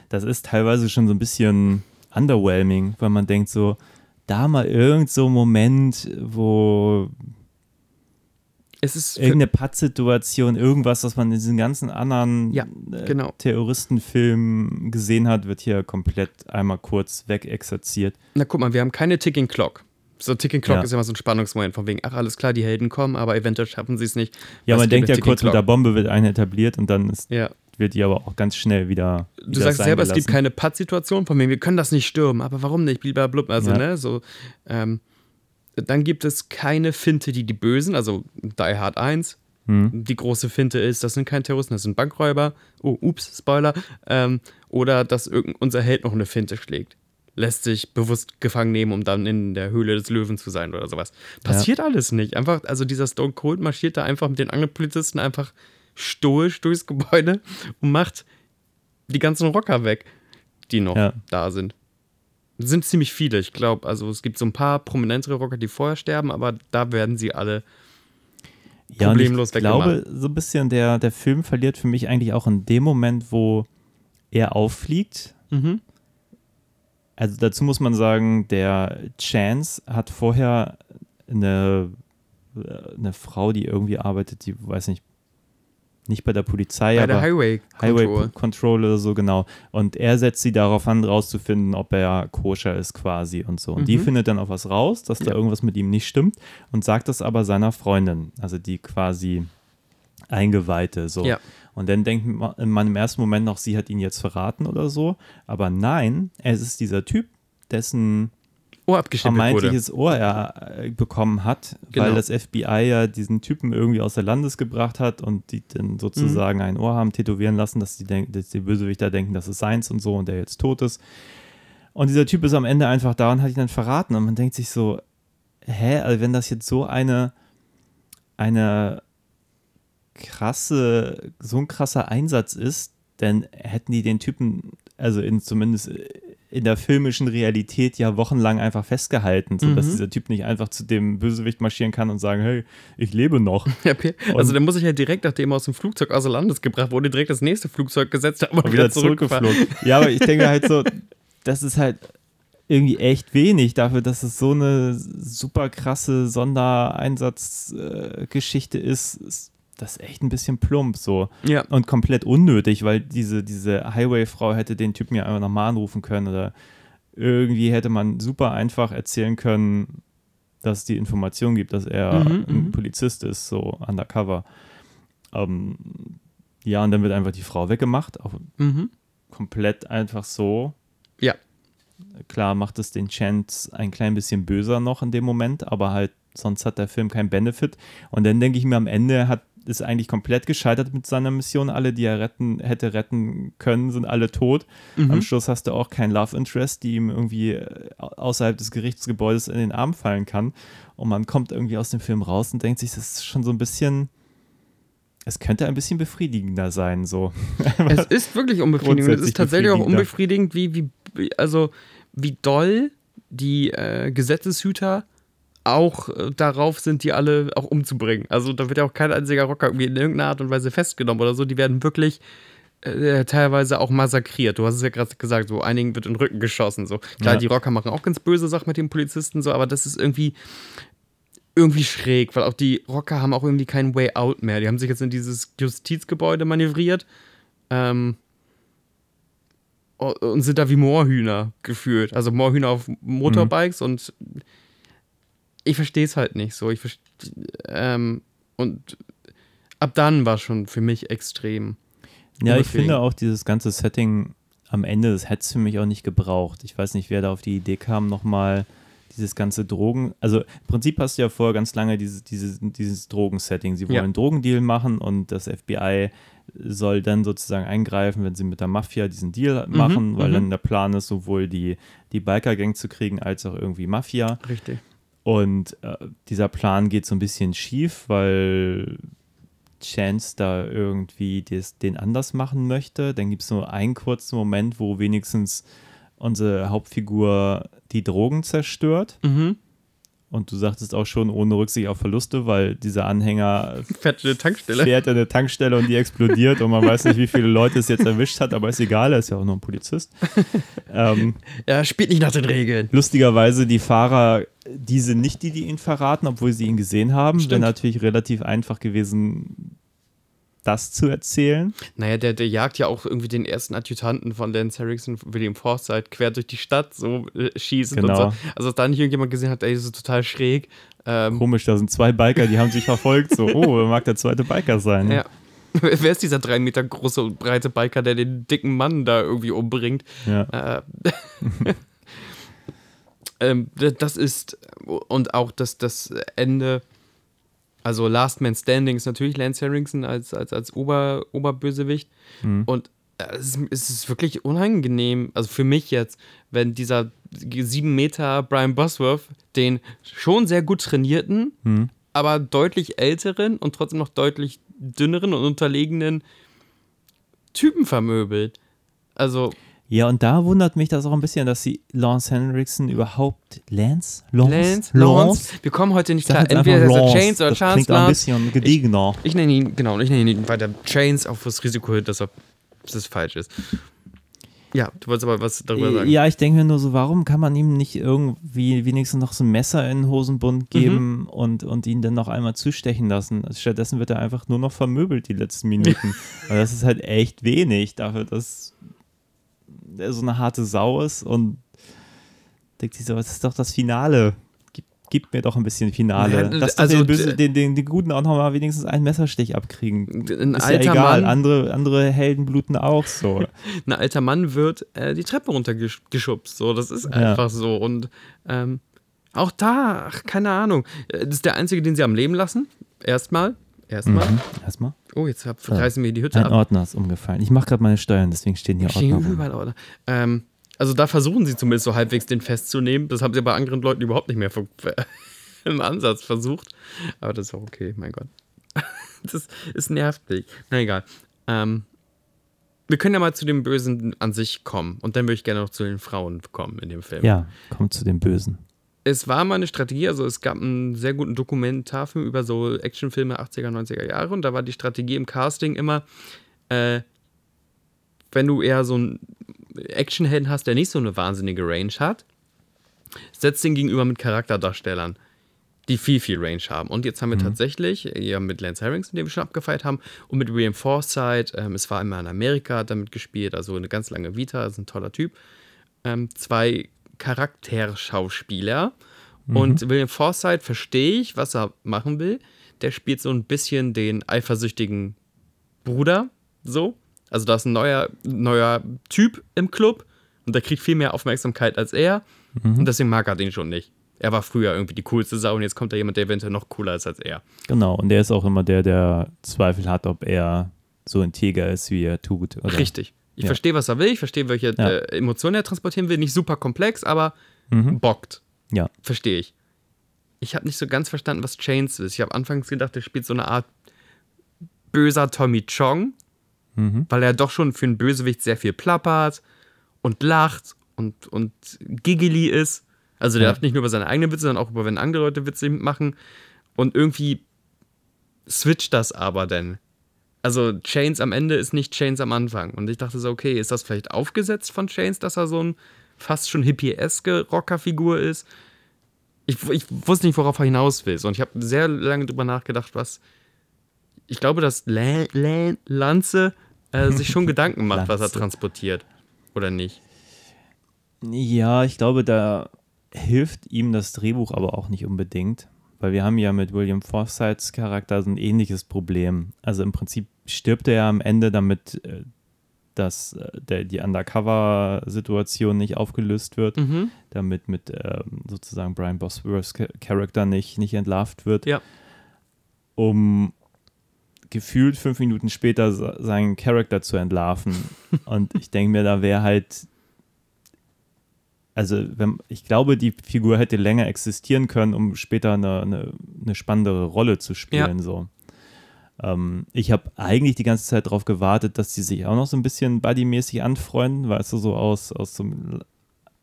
Das ist teilweise schon so ein bisschen underwhelming, weil man denkt so, da mal irgend so ein Moment, wo Es ist irgendeine Pattsituation, irgendwas, was man in diesen ganzen anderen Ja, äh, genau. Terroristenfilmen gesehen hat, wird hier komplett einmal kurz wegexerziert. na guck mal, wir haben keine Ticking Clock. So Ticking Clock Ja. ist immer so ein Spannungsmoment von wegen, ach alles klar, die Helden kommen, aber eventuell schaffen sie es nicht. Ja, man denkt ja kurz, mit der Clock? Bombe wird eine etabliert und dann ist, Ja, wird die aber auch ganz schnell wieder. du wieder sagst sein selber, es gibt gelassen. keine Patt-Situation von wegen, wir können das nicht stürmen, aber warum nicht? Blablabla. Also, Ja. ne, so, ähm, dann gibt es keine Finte, die die Bösen, also Die Hard 1. Hm. Die große Finte ist, das sind keine Terroristen, das sind Bankräuber. Oh, ups, Spoiler. Ähm, oder dass unser Held noch eine Finte schlägt. Lässt sich bewusst gefangen nehmen, um dann in der Höhle des Löwen zu sein oder sowas. Passiert alles nicht. Einfach, also dieser Stone Cold marschiert da einfach mit den anderen Polizisten einfach stoisch durchs Gebäude und macht die ganzen Rocker weg, die noch Ja. da sind. Sind ziemlich viele, ich glaube. Also es gibt so ein paar prominentere Rocker, die vorher sterben, aber da werden sie alle. Ja, problemlos ich weggemacht. glaube, so ein bisschen der, der Film verliert für mich eigentlich auch in dem Moment, wo er auffliegt. Mhm. Also dazu muss man sagen, der Chance hat vorher eine, äh, eine Frau, die irgendwie arbeitet, die weiß nicht, nicht bei der Polizei, Bei aber der Highway Highway Control. Control oder so, genau. Und er setzt sie darauf an, rauszufinden, ob er koscher ist quasi und so. Und die Mhm. findet dann auch was raus, dass da Ja. irgendwas mit ihm nicht stimmt und sagt das aber seiner Freundin, also die quasi Eingeweihte so. Ja. Und dann denkt ma- man im ersten Moment noch, sie hat ihn jetzt verraten oder so. Aber nein, es ist dieser Typ, dessen Ohr abgeschnitten wurde. vermeintliches Ohr er äh, bekommen hat, weil Genau. das FBI ja diesen Typen irgendwie aus der Landes gebracht hat und die dann sozusagen Mhm. ein Ohr haben tätowieren lassen, dass die, denk dass die Bösewichter denken, das ist seins und so und der jetzt tot ist. Und dieser Typ ist am Ende einfach da und hat ihn dann verraten und man denkt sich so, hä, also wenn das jetzt so eine, eine krasse, so ein krasser Einsatz ist, dann hätten die den Typen, also in, zumindest in der filmischen Realität ja wochenlang einfach festgehalten, sodass Mhm. dieser Typ nicht einfach zu dem Bösewicht marschieren kann und sagen, hey, ich lebe noch. Ja, also der muss sich ja direkt, nachdem er aus dem Flugzeug außer Landes gebracht wurde, direkt das nächste Flugzeug gesetzt, aber und wieder wieder zurückgeflogen. Ja, aber ich denke halt so, das ist halt irgendwie echt wenig dafür, dass es so eine super krasse Sondereinsatzgeschichte äh, Geschichte ist. Ist das echt ein bisschen plump so. Ja. Und komplett unnötig, weil diese, diese Highway-Frau hätte den Typen ja einfach nochmal anrufen können oder irgendwie hätte man super einfach erzählen können, dass es die Information gibt, dass er Mhm, ein mhm. Polizist ist, so undercover. Ähm, ja, und dann wird einfach die Frau weggemacht, auch Mhm. komplett einfach so. Ja. Klar macht es den Chance ein klein bisschen böser noch in dem Moment, aber halt sonst hat der Film keinen Benefit. Und dann denke ich mir, am Ende hat ist eigentlich komplett gescheitert mit seiner Mission. Alle, die er retten, hätte retten können, sind alle tot. Mhm. Am Schluss hast du auch keinen Love Interest, die ihm irgendwie äh, außerhalb des Gerichtsgebäudes in den Arm fallen kann. Und man kommt irgendwie aus dem Film raus und denkt sich, das ist schon so ein bisschen. Es könnte ein bisschen befriedigender sein, so. Es ist wirklich unbefriedigend. Es ist tatsächlich auch unbefriedigend, wie, wie, also, wie doll die äh, Gesetzeshüter auch äh, darauf sind, die alle auch umzubringen. Also da wird ja auch kein einziger Rocker irgendwie in irgendeiner Art und Weise festgenommen oder so. Die werden wirklich äh, teilweise auch massakriert. Du hast es ja gerade gesagt, so einigen wird in den Rücken geschossen. So. Klar, Ja. die Rocker machen auch ganz böse Sachen mit den Polizisten, so, aber das ist irgendwie irgendwie schräg, weil auch die Rocker haben auch irgendwie keinen Way out mehr. Die haben sich jetzt in dieses Justizgebäude manövriert. Ähm, und sind da wie Moorhühner gefühlt. Also Moorhühner auf Motorbikes und ich verstehe es halt nicht so. Ich ähm, Und ab dann war schon für mich extrem. Ja, ich finde auch dieses ganze Setting am Ende, das hätte es für mich auch nicht gebraucht. Ich weiß nicht, wer da auf die Idee kam, nochmal dieses ganze Drogen. Also im Prinzip hast du ja vorher ganz lange dieses, dieses, dieses Drogensetting. Sie wollen Ja. einen Drogendeal machen und das FBI soll dann sozusagen eingreifen, wenn sie mit der Mafia diesen Deal machen, weil mhm. dann der Plan ist, sowohl die, die Biker-Gang zu kriegen, als auch irgendwie Mafia. Richtig. Und äh, dieser Plan geht so ein bisschen schief, weil Chance da irgendwie des, den anders machen möchte. Dann gibt es nur einen kurzen Moment, wo wenigstens unsere Hauptfigur die Drogen zerstört. Mhm. Und du sagtest auch schon, ohne Rücksicht auf Verluste, weil dieser Anhänger Fette eine Tankstelle. fährt eine Tankstelle und die explodiert und man weiß nicht, wie viele Leute es jetzt erwischt hat, aber ist egal, er ist ja auch nur ein Polizist. ähm, Ja, spielt nicht nach den Regeln. lustigerweise die Fahrer, die sind nicht die, die ihn verraten, obwohl sie ihn gesehen haben. Wäre natürlich relativ einfach gewesen, das zu erzählen. Naja, der, der jagt ja auch irgendwie den ersten Adjutanten von Lance Harrison, William Forsythe, quer durch die Stadt, so äh, schießend Genau. und so. Also, dass da nicht irgendjemand gesehen hat, ey, das ist total schräg. Ähm, Komisch, da sind zwei Biker, die haben sich verfolgt. So, oh, wer mag der zweite Biker sein? ja. Wer ist dieser drei Meter große und breite Biker, der den dicken Mann da irgendwie umbringt? Ja. Äh, ähm, das ist, und auch das, das Ende, also Last Man Standing ist natürlich Lance Harrison als, als, als Ober, Oberbösewicht. Und äh, es ist, es ist wirklich unangenehm, also für mich jetzt, wenn dieser sieben Meter Brian Bosworth den schon sehr gut trainierten, aber deutlich älteren und trotzdem noch deutlich dünneren und unterlegenen Typen vermöbelt. Also, Ja, und da wundert mich das auch ein bisschen, dass sie Lance Henriksen überhaupt Lance? Lance? Lance, Lance, wir kommen heute nicht klar. Entweder ist er Lance. Chains oder das Chance klingt auch ein Lance. bisschen gediegener. Ich nenne ihn, genau, ich nenne ihn weiter Chains, auf das Risiko dass er, dass es falsch ist. Ja, du wolltest aber was darüber sagen. Ja, ich denke mir nur so, warum kann man ihm nicht irgendwie wenigstens noch so ein Messer in den Hosenbund geben Mhm. und, und ihn dann noch einmal zustechen lassen? Also stattdessen wird er einfach nur noch vermöbelt die letzten Minuten. Weil das ist halt echt wenig dafür, dass so eine harte Sau ist und denkt sich so, das ist doch das Finale. Gib, gib mir doch ein bisschen Finale. Ja, Lass also, den, Böse, den, den, den Guten auch noch mal wenigstens einen Messerstich abkriegen. Ein Ist ja alter, egal, Mann, andere, andere Helden bluten auch so. ein alter Mann wird äh, die Treppe runtergeschubst. So, das ist Ja. einfach so. Und ähm, auch da, ach, keine Ahnung. Äh, Das ist der einzige, den sie am Leben lassen. Erstmal. Erstmal. Mhm. Erstmal. Oh, jetzt hab, reißen wir die Hütte Ein ab. Ordner ist umgefallen. Ich mache gerade meine Steuern, deswegen stehen hier Stehen Ordner. überall Order. Ähm, also da versuchen sie zumindest so halbwegs den festzunehmen. Das haben sie bei anderen Leuten überhaupt nicht mehr im Ansatz versucht. Aber das ist auch okay, mein Gott. Das, nervt mich. Na egal. Ähm, wir können ja mal zu dem Bösen an sich kommen. Und dann würde ich gerne noch zu den Frauen kommen in dem Film. Ja, kommt zu den Bösen. Es war mal eine Strategie, also es gab einen sehr guten Dokumentarfilm über so Actionfilme 80er, 90er Jahre und da war die Strategie im Casting immer, äh, wenn du eher so einen Actionhelden hast, der nicht so eine wahnsinnige Range hat, setzt den gegenüber mit Charakterdarstellern, die viel, viel Range haben. Und jetzt haben wir tatsächlich, ja, mit Lance Harrison, den wir schon abgefeiert haben, und mit William Forsythe, ähm, es war immer in Amerika, hat damit gespielt, also eine ganz lange Vita, ist ein toller Typ, ähm, zwei Charakterschauspieler. Und William Forsythe verstehe ich, was er machen will. Der spielt so ein bisschen den eifersüchtigen Bruder, so. Also da ist ein neuer, neuer Typ im Club und der kriegt viel mehr Aufmerksamkeit als er. Und deswegen mag er den schon nicht. Er war früher irgendwie die coolste Sau und jetzt kommt da jemand, der eventuell noch cooler ist als er. Genau, und der ist auch immer der, der Zweifel hat, ob er so integer ist, wie er tut. Oder? Richtig. Ich Ja. verstehe, was er will, ich verstehe, welche Ja. äh, Emotionen er transportieren will. Nicht super komplex, aber bockt. Ja, Verstehe ich. Ich habe nicht so ganz verstanden, was Chains ist. Ich habe anfangs gedacht, er spielt so eine Art böser Tommy Chong, weil er doch schon für einen Bösewicht sehr viel plappert und lacht und, und giggly ist. Also der darf nicht nur über seine eigenen Witze, sondern auch über, wenn andere Leute Witze machen. Und irgendwie switcht das aber denn. Also Chains am Ende ist nicht Chains am Anfang. Und ich dachte so, okay, ist das vielleicht aufgesetzt von Chains, dass er so ein fast schon hippie-eske Rockerfigur ist? Ich, ich wusste nicht, worauf er hinaus will. Und ich habe sehr lange drüber nachgedacht, was. Ich glaube, dass Lan- Lan- Lanze äh, sich schon Gedanken macht, was er transportiert. Oder nicht? ja, ich glaube, da hilft ihm das Drehbuch aber auch nicht unbedingt, weil wir haben ja mit William Forsyths Charakter so ein ähnliches Problem. Also im Prinzip stirbt er ja am Ende, damit äh, dass äh, der, die Undercover-Situation nicht aufgelöst wird, Mhm. damit mit ähm, sozusagen Brian Bosworths Cha- Charakter nicht, nicht entlarvt wird, Ja. um gefühlt fünf Minuten später se- seinen Charakter zu entlarven. Und ich denke mir, da wäre halt also wenn, ich glaube, die Figur hätte länger existieren können, um später eine, eine, eine spannendere Rolle zu spielen. So. Ähm, ich habe eigentlich die ganze Zeit darauf gewartet, dass sie sich auch noch so ein bisschen buddymäßig anfreunden, weißt du, so aus, aus so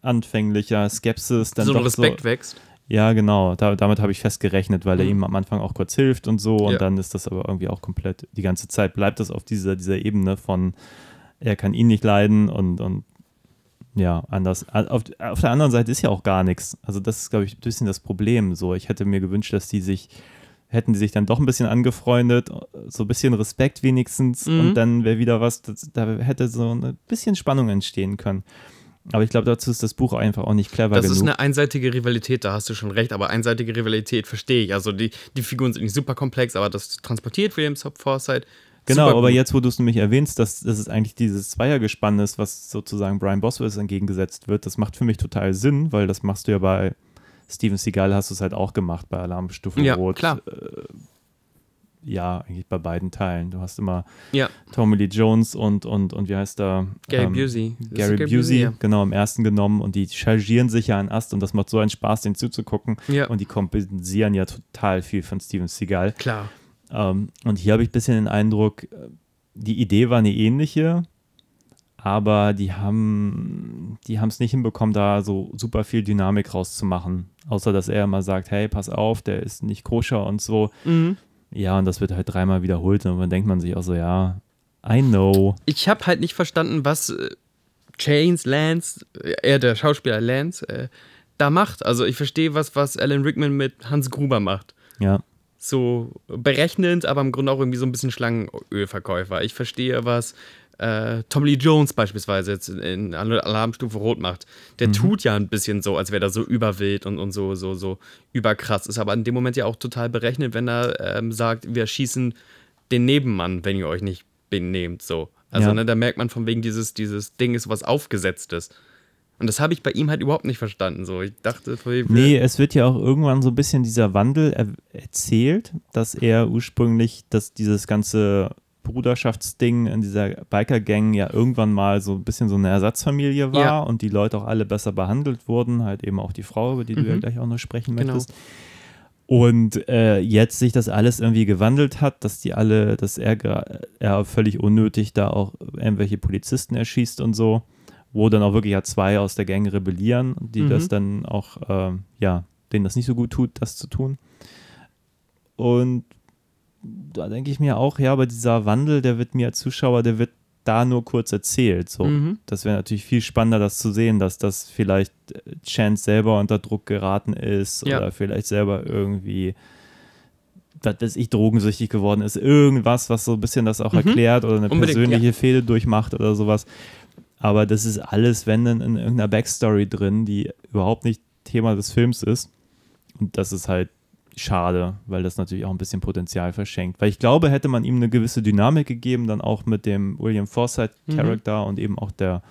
anfänglicher Skepsis dann so ein Respekt so, wächst. ja, genau. Da, damit habe ich fest gerechnet, weil er Mhm. ihm am Anfang auch kurz hilft und so. Und Ja. dann ist das aber irgendwie auch komplett, die ganze Zeit bleibt das auf dieser, dieser Ebene von, er kann ihn nicht leiden und, und ja, anders. Auf, auf der anderen Seite ist ja auch gar nichts. Also, das ist, glaube ich, ein bisschen das Problem. So, ich hätte mir gewünscht, dass die sich, hätten die sich dann doch ein bisschen angefreundet, so ein bisschen Respekt wenigstens Mhm. und dann wäre wieder was, das, da hätte so ein bisschen Spannung entstehen können. Aber ich glaube, dazu ist das Buch einfach auch nicht clever Das genug. ist eine einseitige Rivalität, da hast du schon recht, aber einseitige Rivalität verstehe ich. Also die, die Figuren sind nicht super komplex, aber das transportiert William Forsythe. Genau, aber gut. jetzt, wo du es nämlich erwähnst, dass, dass es eigentlich dieses Zweiergespann ist, was sozusagen Brian Bosworth entgegengesetzt wird, das macht für mich total Sinn, weil das machst du ja bei Steven Seagal, hast du es halt auch gemacht bei Alarmstufe Ja, Rot. klar. Äh, ja, eigentlich bei beiden Teilen. Du hast immer Ja, Tommy Lee Jones und, und, und wie heißt er? Gary Ähm, Busey. Gary Gary Busey, ja. genau, im ersten genommen und die chargieren sich ja an Ast und das macht so einen Spaß, den zuzugucken. Ja. Und die kompensieren ja total viel von Steven Seagal. Klar. Ähm, und hier habe ich ein bisschen den Eindruck, äh, die Idee war eine ähnliche, aber die haben die haben es nicht hinbekommen, da so super viel Dynamik rauszumachen. Außer dass er immer sagt, hey, pass auf, der ist nicht koscher und so. Mhm. Ja, und das wird halt dreimal wiederholt und dann denkt man sich auch so, ja, I know. Ich habe halt nicht verstanden, was äh, Chains, Lance, äh, er der Schauspieler Lance, äh, da macht. Also ich verstehe, was, was Alan Rickman mit Hans Gruber macht. Ja, so berechnend, aber im Grunde auch irgendwie so ein bisschen Schlangenölverkäufer. Ich verstehe, was äh, Tom Lee Jones beispielsweise jetzt in Al- Alarmstufe Rot macht. Der tut ja ein bisschen so, als wäre er so überwild und, und so, so, so überkrass. Ist aber in dem Moment ja auch total berechnet, wenn er ähm, sagt, wir schießen den Nebenmann, wenn ihr euch nicht benehmt. So. Also, Ja. ne, da merkt man von wegen, dieses, dieses Ding ist was Aufgesetztes. Und das habe ich bei ihm halt überhaupt nicht verstanden. So. Ich dachte, nee, es wird ja auch irgendwann so ein bisschen dieser Wandel er erzählt, dass er ursprünglich, dass dieses ganze Bruderschaftsding in dieser Biker-Gang ja irgendwann mal so ein bisschen so eine Ersatzfamilie war Ja. und die Leute auch alle besser behandelt wurden, halt eben auch die Frau, über die du ja Mhm. gleich auch noch sprechen Genau. möchtest. Und äh, jetzt sich das alles irgendwie gewandelt hat, dass die alle, dass er, er völlig unnötig da auch irgendwelche Polizisten erschießt und so, wo dann auch wirklich ja zwei aus der Gang rebellieren, die Mhm. das dann auch, ähm, ja, denen das nicht so gut tut, das zu tun. Und da denke ich mir auch, ja, aber dieser Wandel, der wird mir als Zuschauer, der wird da nur kurz erzählt. So. Mhm. Das wäre natürlich viel spannender, das zu sehen, dass das vielleicht äh, Chance selber unter Druck geraten ist Ja. oder vielleicht selber irgendwie, was weiß ich, drogensüchtig geworden ist. Irgendwas, was so ein bisschen das auch erklärt oder eine Mhm. Unbedingt, persönliche Fehde durchmacht oder sowas. Aber das ist alles, wenn dann in irgendeiner Backstory drin, die überhaupt nicht Thema des Films ist. Und das ist halt schade, weil das natürlich auch ein bisschen Potenzial verschenkt. Weil ich glaube, hätte man ihm eine gewisse Dynamik gegeben, dann auch mit dem William Forsythe-Charakter und eben auch der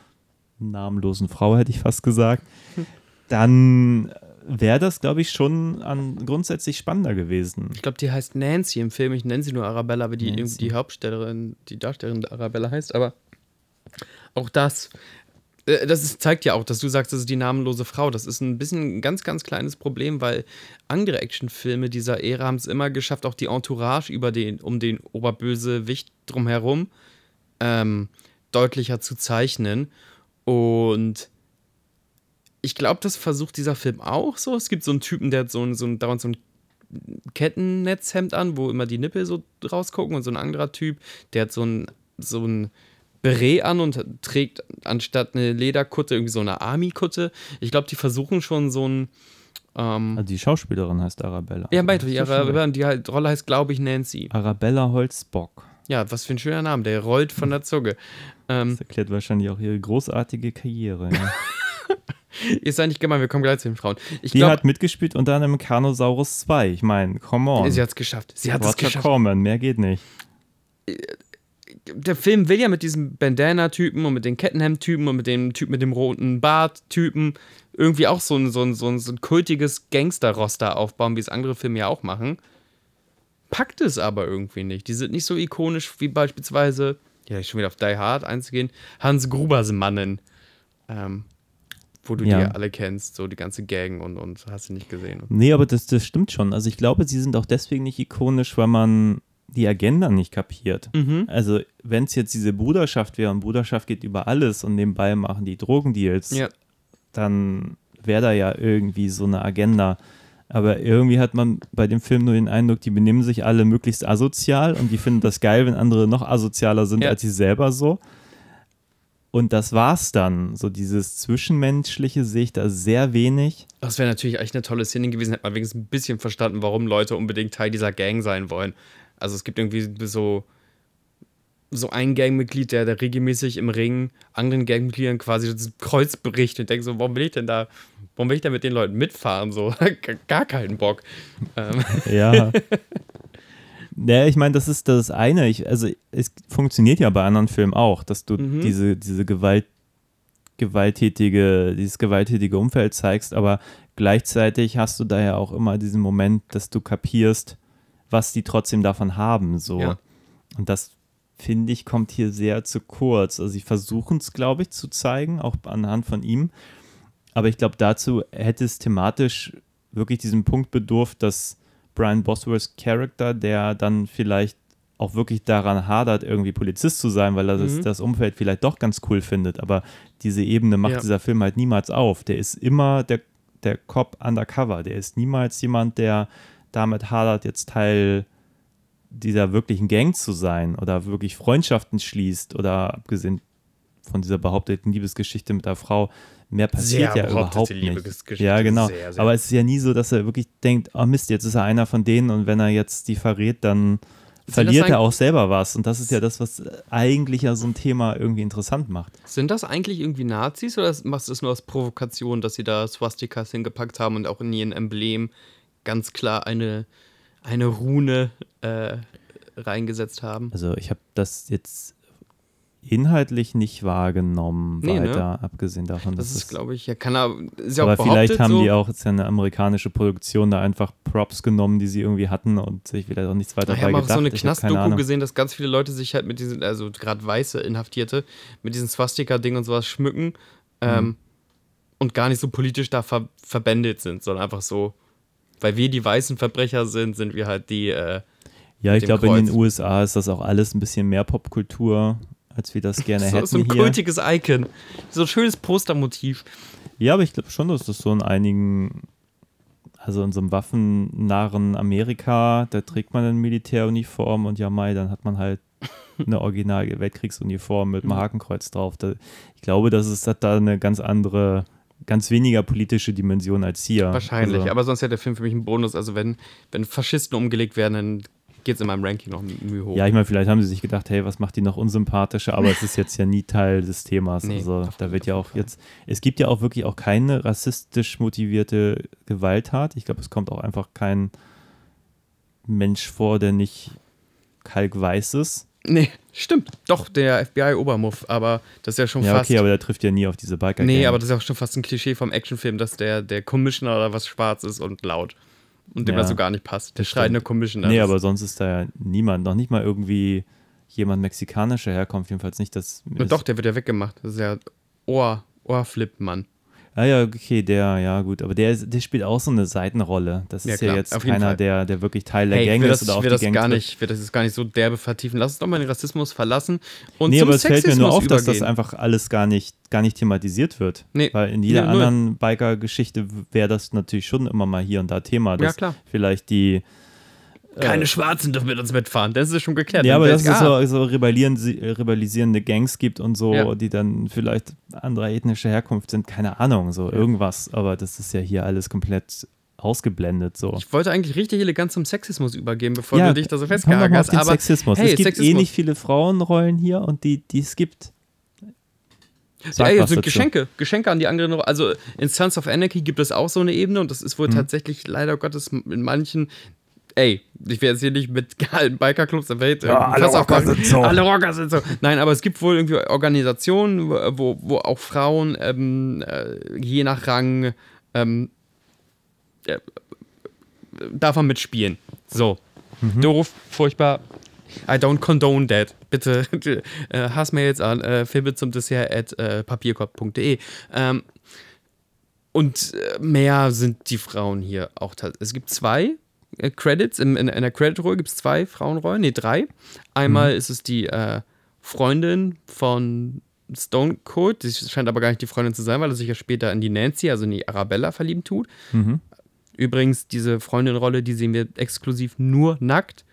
namenlosen Frau, hätte ich fast gesagt, dann wäre das, glaube ich, schon an, grundsätzlich spannender gewesen. Ich glaube, die heißt Nancy im Film. Ich nenne sie nur Arabella, wie die, die Hauptstellerin, die Darstellerin der Arabella heißt. Aber auch das, das ist, zeigt ja auch, dass du sagst, das ist die namenlose Frau. Das ist ein bisschen ein ganz, ganz kleines Problem, weil andere Actionfilme dieser Ära haben es immer geschafft, auch die Entourage über den, um den Oberbösewicht drumherum ähm, deutlicher zu zeichnen. Und ich glaube, das versucht dieser Film auch so. Es gibt so einen Typen, der hat so so dauernd so ein Kettennetzhemd an, wo immer die Nippel so rausgucken und so ein anderer Typ, der hat so ein, so ein Beret an und trägt anstatt eine Lederkutte irgendwie so eine Army-Kutte. Ich glaube, die versuchen schon so ein ähm, Also die Schauspielerin heißt Arabella. ja, beide, die, Arabella, die halt, Rolle heißt, glaube ich, Nancy. Arabella Holzbock. Ja, was für ein schöner Name, der rollt von der Zunge. Ähm, Das erklärt wahrscheinlich auch ihre großartige Karriere. Ja. Ihr seid nicht gemein, wir kommen gleich zu den Frauen. Ich Die glaube, hat mitgespielt unter anderem Carnosaurus 2. Ich meine, come on. sie hat es geschafft. Sie hat es geschafft. Corman, mehr geht nicht. Der Film will ja mit diesem Bandana-Typen und mit den Kettenhemd-Typen und mit dem Typ mit dem roten Bart-Typen irgendwie auch so ein, so ein, so ein, so ein kultiges Gangster-Roster aufbauen, wie es andere Filme ja auch machen. Packt es aber irgendwie nicht. Die sind nicht so ikonisch wie beispielsweise, ja, schon wieder auf Die Hard einzugehen, Hans Grubersmannen. Ähm, wo du Ja. die alle kennst, so die ganze Gang und, und hast du nicht gesehen. Nee, aber das, das stimmt schon. Also ich glaube, sie sind auch deswegen nicht ikonisch, weil man die Agenda nicht kapiert. Mhm. Also wenn es jetzt diese Bruderschaft wäre und Bruderschaft geht über alles und nebenbei machen die Drogendeals, Ja. dann wäre da ja irgendwie so eine Agenda. Aber irgendwie hat man bei dem Film nur den Eindruck, die benehmen sich alle möglichst asozial und die finden das geil, wenn andere noch asozialer sind Ja. als sie selber so. Und das war's dann. So dieses Zwischenmenschliche sehe ich da sehr wenig. Das wäre natürlich echt eine tolle Szene gewesen, hätte man wenigstens ein bisschen verstanden, warum Leute unbedingt Teil dieser Gang sein wollen. Also es gibt irgendwie so, so ein Gangmitglied, der, der regelmäßig im Ring anderen Gangmitgliedern quasi das Kreuz bricht und denkt so, warum will ich denn da, warum will ich denn mit den Leuten mitfahren? So, Gar- keinen Bock. Ähm, Ja. Ja, ich meine, das ist das eine. Ich, also es funktioniert ja bei anderen Filmen auch, dass du Mhm. diese, diese Gewalt, gewalttätige, dieses gewalttätige Umfeld zeigst, aber gleichzeitig hast du da ja auch immer diesen Moment, dass du kapierst, was die trotzdem davon haben. So. Ja. Und das finde ich, kommt hier sehr zu kurz. Also sie versuchen es, glaube ich, zu zeigen, auch anhand von ihm. Aber ich glaube, dazu hätte es thematisch wirklich diesen Punkt bedurft, dass Brian Bosworths Charakter, der dann vielleicht auch wirklich daran hadert, irgendwie Polizist zu sein, weil er das, Mhm. das Umfeld vielleicht doch ganz cool findet. Aber diese Ebene macht Ja. dieser Film halt niemals auf. Der ist immer der, der Cop undercover. Der ist niemals jemand, der damit hadert, jetzt Teil dieser wirklichen Gang zu sein oder wirklich Freundschaften schließt oder abgesehen von dieser behaupteten Liebesgeschichte mit der Frau, mehr passiert Sehr ja überhaupt nicht. Liebesgeschichte, Ja, genau. sehr, sehr. Aber es ist ja nie so, dass er wirklich denkt, oh Mist, jetzt ist er einer von denen und wenn er jetzt die verrät, dann das verliert er auch selber was. Und das ist ja das, was eigentlich ja so ein Thema irgendwie interessant macht. sind das eigentlich irgendwie Nazis oder machst du es nur aus Provokation, dass sie da Swastikas hingepackt haben und auch in ihren Emblem ganz klar eine, eine Rune äh, reingesetzt haben? Also ich habe das jetzt inhaltlich nicht wahrgenommen, Nee, ne? weiter, abgesehen davon, Das dass ist, es glaube ich, ja, kann er. Ist ja Aber vielleicht haben so, die auch, jetzt ja eine amerikanische Produktion, da einfach Props genommen, die sie irgendwie hatten und sich vielleicht auch nichts weiter Ich dabei habe auch gedacht. so eine Ich Knastdoku gesehen, dass ganz viele Leute sich halt mit diesen, also gerade weiße Inhaftierte, mit diesen Swastika-Ding und sowas schmücken Mhm. ähm, und gar nicht so politisch da ver verbändet sind, sondern einfach so, weil wir die weißen Verbrecher sind, sind wir halt die. Äh, Ja, ich glaube, in den. USA ist das auch alles ein bisschen mehr Popkultur, als wir das gerne so, hätten so ein hier. kultiges Icon. So ein schönes Postermotiv. Ja, aber ich glaube schon, dass das so in einigen, also in so einem waffennarren Amerika, da trägt man eine Militäruniform und ja, Mai, dann hat man halt eine original Weltkriegsuniform mit einem Mhm. Hakenkreuz drauf. Da, ich glaube, das ist, hat da eine ganz andere, ganz weniger politische Dimension als hier. Wahrscheinlich, Also, aber sonst hätte der Film für mich einen Bonus. Also, wenn, wenn Faschisten umgelegt werden, dann geht es in meinem Ranking noch Mühe hoch. Ja, ich meine, vielleicht haben sie sich gedacht, hey, was macht die noch unsympathischer, aber es ist jetzt ja nie Teil des Themas. Nee, also da wird ja auch Fall. jetzt, es gibt ja auch wirklich auch keine rassistisch motivierte Gewalttat. Ich glaube, es kommt auch einfach kein Mensch vor, der nicht kalkweiß ist. Nee, stimmt. Doch, der FBI-Obermuff, aber das ist ja schon Ja, fast. okay, aber der trifft ja nie auf diese biker nee, aber das ist auch schon fast ein Klischee vom Actionfilm, dass der, der Commissioner oder was schwarz ist und laut. Und dem Ja, das so gar nicht passt. Der das schreiende. Commissioner. Nee, Das aber sonst ist da ja niemand, noch nicht mal irgendwie jemand mexikanischer herkommt, jedenfalls nicht, ist, Doch, der wird ja weggemacht. Das ist ja Ohr, Ohrflip, Mann. Ah ja, okay, der, ja gut, aber der, der spielt auch so eine Seitenrolle. Das Ja, ist ja, klar, jetzt keiner, Fall. der, der wirklich Teil der Hey, Gang will ist das, oder will die das Gang gar nicht, ich will das jetzt gar nicht so derbe vertiefen. Lass uns doch mal den Rassismus verlassen und Nee, zum aber es fällt mir nur auf, dass das übergehen. einfach alles gar nicht, gar nicht thematisiert wird. Nee. Weil in jeder Nee, anderen Biker-Geschichte wäre das natürlich schon immer mal hier und da Thema. Dass Ja, klar. Vielleicht die. Keine Schwarzen dürfen mit uns mitfahren. Das ist schon geklärt. Ja, aber dass es so, so äh, rebellisierende Gangs gibt und so, Ja. die dann vielleicht anderer ethnischer Herkunft sind, keine Ahnung, so irgendwas. Aber das ist ja hier alles komplett ausgeblendet. So. Ich wollte eigentlich richtig elegant zum Sexismus übergehen, bevor ja, du dich da so auf hast. Aber Sexismus. hey, es gibt eh Sexismus. nicht viele Frauenrollen hier und die, die es gibt. Sag ja, ja, was so dazu. Geschenke, Geschenke an die anderen. Also in Sons of Anarchy gibt es auch so eine Ebene und das ist wohl Mhm. tatsächlich leider Gottes in manchen. Ey, ich werde jetzt hier nicht mit geilen Bikerclubs Welt. Ja, alle Rocker sind so. Alle Rocker sind so. Nein, aber es gibt wohl irgendwie Organisationen, wo, wo auch Frauen ähm, äh, je nach Rang ähm, äh, darf man mitspielen. So. Mhm. Doof, furchtbar. I don't condone that. Bitte äh, Hassmails an äh, filme zum Dessert at äh, papierkorb.de. Ähm, und äh, mehr sind die Frauen hier auch tatsächlich. Es gibt zwei äh, Credits. In, in, in der Credit-Rolle gibt es zwei Frauenrollen. Nee, drei. Einmal ist es die äh, Freundin von Stone Cold. Die scheint aber gar nicht die Freundin zu sein, weil er sich ja später in die Nancy, also in die Arabella, verlieben tut. Übrigens, diese Freundin-Rolle, die sehen wir exklusiv nur nackt.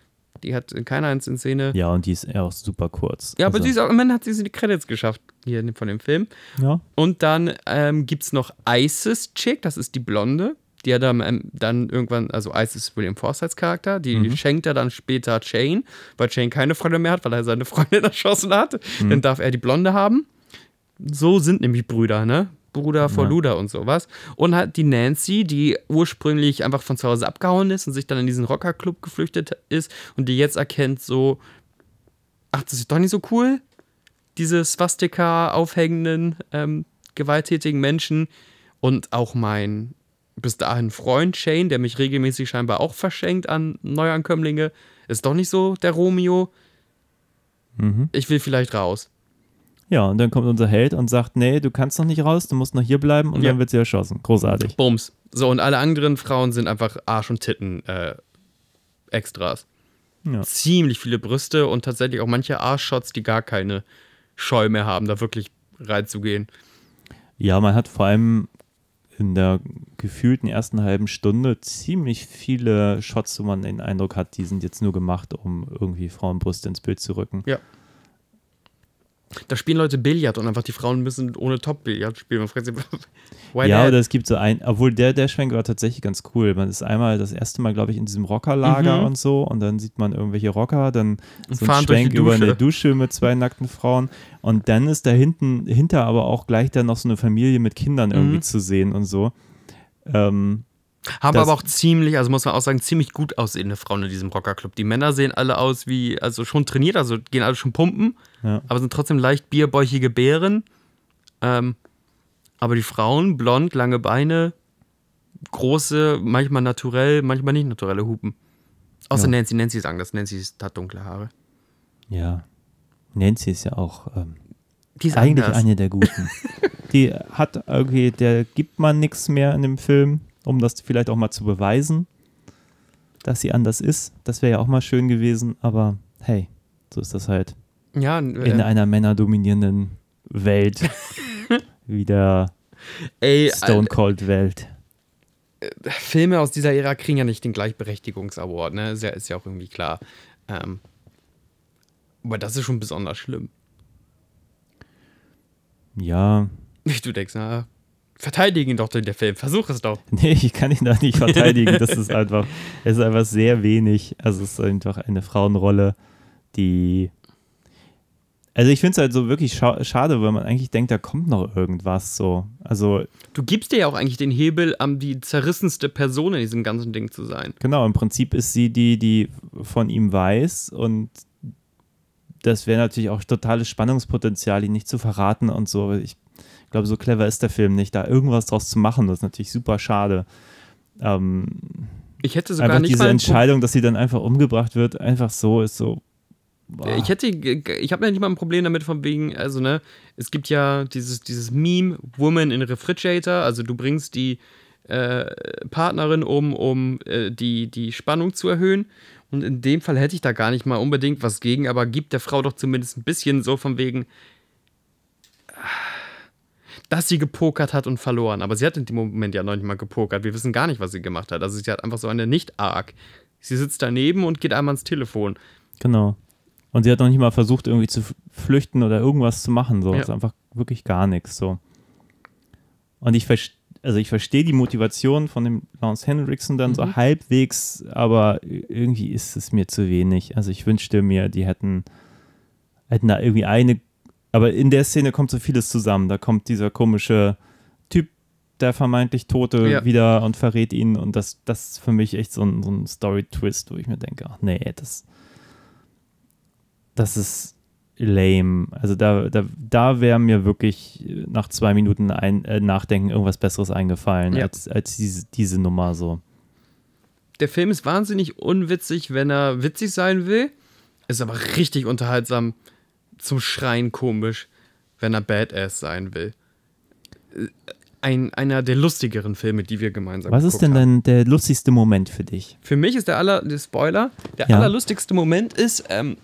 Die hat keiner eins in Szene. Ja, und die ist ja auch super kurz. Ja, aber also, sie ist auch, immerhin hat sie die Credits geschafft hier von dem Film. Ja, Und dann ähm, gibt es noch Isis Chick, das ist die Blonde. Die hat dann, dann irgendwann, also Isis ist William Forsyths Charakter, die schenkt er dann später Shane, weil Shane keine Freunde mehr hat, weil er seine Freundin erschossen hat. Dann darf er die Blonde haben. So sind nämlich Brüder, ne? Bruder vor Ja. Luder und sowas. Und halt die Nancy, die ursprünglich einfach von zu Hause abgehauen ist und sich dann in diesen Rockerclub geflüchtet ist und die jetzt erkennt, so, ach, das ist doch nicht so cool, diese Swastika aufhängenden, ähm, gewalttätigen Menschen. Und auch mein bis dahin Freund Shane, der mich regelmäßig scheinbar auch verschenkt an Neuankömmlinge, ist doch nicht so der Romeo. Ich will vielleicht raus. ja, und dann kommt unser Held und sagt, nee, du kannst noch nicht raus, du musst noch hier bleiben und Ja. dann wird sie erschossen. Großartig. Bums. So, und alle anderen Frauen sind einfach Arsch und Titten äh, Extras. Ja. Ziemlich viele Brüste und tatsächlich auch manche Arschshots, die gar keine Scheu mehr haben, da wirklich reinzugehen. Ja, man hat vor allem in der gefühlten ersten halben Stunde ziemlich viele Shots, wo man den Eindruck hat, die sind jetzt nur gemacht, um irgendwie Frauenbrüste ins Bild zu rücken. Ja. Da spielen Leute Billard und einfach die Frauen müssen ohne Top-Billard spielen. Man fragt sich, why ja, that? oder es gibt so ein, obwohl der, der Schwenk war tatsächlich ganz cool. Man ist einmal das erste Mal, glaube ich, in diesem Rockerlager Mhm. und so und dann sieht man irgendwelche Rocker, dann so ein Schwenk über eine Dusche mit zwei nackten Frauen und dann ist da hinten, hinter aber auch gleich dann noch so eine Familie mit Kindern irgendwie Mhm. zu sehen und so. Ähm, Haben das- aber auch ziemlich, also muss man auch sagen, ziemlich gut aussehende Frauen in diesem Rockerclub. Die Männer sehen alle aus wie, also schon trainiert, also gehen alle schon pumpen, Ja. aber sind trotzdem leicht bierbäuchige Bären. Ähm, aber die Frauen, blond, lange Beine, große, manchmal naturell, manchmal nicht naturelle Hupen. Außer Ja. Nancy, Nancy ist anders. Nancy hat dunkle Haare. ja. Nancy ist ja auch ähm, Die ist eigentlich anders. eine der Guten. Die hat irgendwie, der gibt man nichts mehr in dem Film, um das vielleicht auch mal zu beweisen, dass sie anders ist. Das wäre ja auch mal schön gewesen, aber hey, so ist das halt Ja, in äh, einer männerdominierenden Welt wie der ey, Stone Cold Welt. Filme aus dieser Ära kriegen ja nicht den Gleichberechtigungsaward, ne? Ist ja, ist ja auch irgendwie klar. Ähm, aber das ist schon besonders schlimm. Ja, Du denkst, na, verteidigen ihn doch den der Film, versuch es doch. nee, ich kann ihn da nicht verteidigen. Das ist einfach, es ist einfach sehr wenig. Also es ist einfach eine Frauenrolle, die also ich finde es halt so wirklich scha schade, weil man eigentlich denkt, da kommt noch irgendwas so. Also Du gibst dir ja auch eigentlich den Hebel, am die zerrissenste Person in diesem ganzen Ding zu sein. Genau, im Prinzip ist sie die, die von ihm weiß und das wäre natürlich auch totales Spannungspotenzial, ihn nicht zu verraten und so. Ich glaube, so clever ist der Film nicht, da irgendwas draus zu machen. Das ist natürlich super schade. Ähm, Ich hätte sogar einfach nicht diese Entscheidung, dass sie dann einfach umgebracht wird, einfach so ist so. boah. Ich hätte, ich habe ja nicht mal ein Problem damit von wegen, also ne, es gibt ja dieses, dieses Meme Woman in Refrigerator, also du bringst die äh, Partnerin um, um äh, die, die Spannung zu erhöhen. Und in dem Fall hätte ich da gar nicht mal unbedingt was gegen, aber gibt der Frau doch zumindest ein bisschen so von wegen, dass sie gepokert hat und verloren. Aber sie hat in dem Moment ja noch nicht mal gepokert. Wir wissen gar nicht, was sie gemacht hat. Also sie hat einfach so eine Nicht-Arc. Sie sitzt daneben und geht einmal ans Telefon. Genau. Und sie hat noch nicht mal versucht, irgendwie zu flüchten oder irgendwas zu machen. So. Ja. ist einfach wirklich gar nichts. So. Und ich verstehe. Also ich verstehe die Motivation von dem Lance Henriksen dann Mhm. so halbwegs, aber irgendwie ist es mir zu wenig. Also ich wünschte mir, die hätten, hätten da irgendwie eine Aber in der Szene kommt so vieles zusammen. Da kommt dieser komische Typ, der vermeintlich Tote, Ja. wieder und verrät ihn. Und das, das ist für mich echt so ein, so ein Story-Twist, wo ich mir denke, ach nee, das, das ist lame. Also da, da, da wäre mir wirklich nach zwei Minuten ein, äh, Nachdenken irgendwas Besseres eingefallen, Ja. als, als diese, diese Nummer so. Der Film ist wahnsinnig unwitzig, wenn er witzig sein will. Ist aber richtig unterhaltsam zum Schreien komisch, wenn er Badass sein will. Ein, einer der lustigeren Filme, die wir gemeinsam Was ist denn haben. dann der lustigste Moment für dich? Für mich ist der aller, der Spoiler, der Ja. allerlustigste Moment ist, ähm,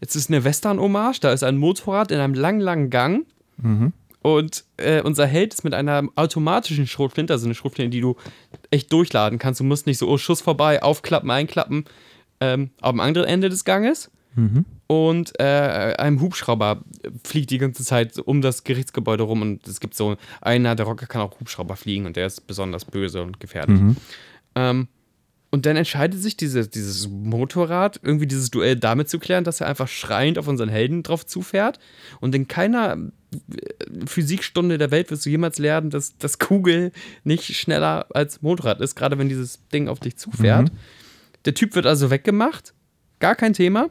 es ist eine Western-Hommage, da ist ein Motorrad in einem langen, langen Gang und äh, unser Held ist mit einer automatischen Schrotflinte, also eine Schrotflinte, die du echt durchladen kannst. Du musst nicht so, oh, Schuss vorbei, aufklappen, einklappen, ähm, am anderen Ende des Ganges. Und äh, ein Hubschrauber fliegt die ganze Zeit um das Gerichtsgebäude rum und es gibt so, einer der Rocker kann auch Hubschrauber fliegen und der ist besonders böse und gefährlich. Ähm, und dann entscheidet sich diese, dieses Motorrad, irgendwie dieses Duell damit zu klären, dass er einfach schreiend auf unseren Helden drauf zufährt. Und in keiner äh, Physikstunde der Welt wirst du jemals lernen, dass das Kugel nicht schneller als Motorrad ist, gerade wenn dieses Ding auf dich zufährt. Der Typ wird also weggemacht, gar kein Thema.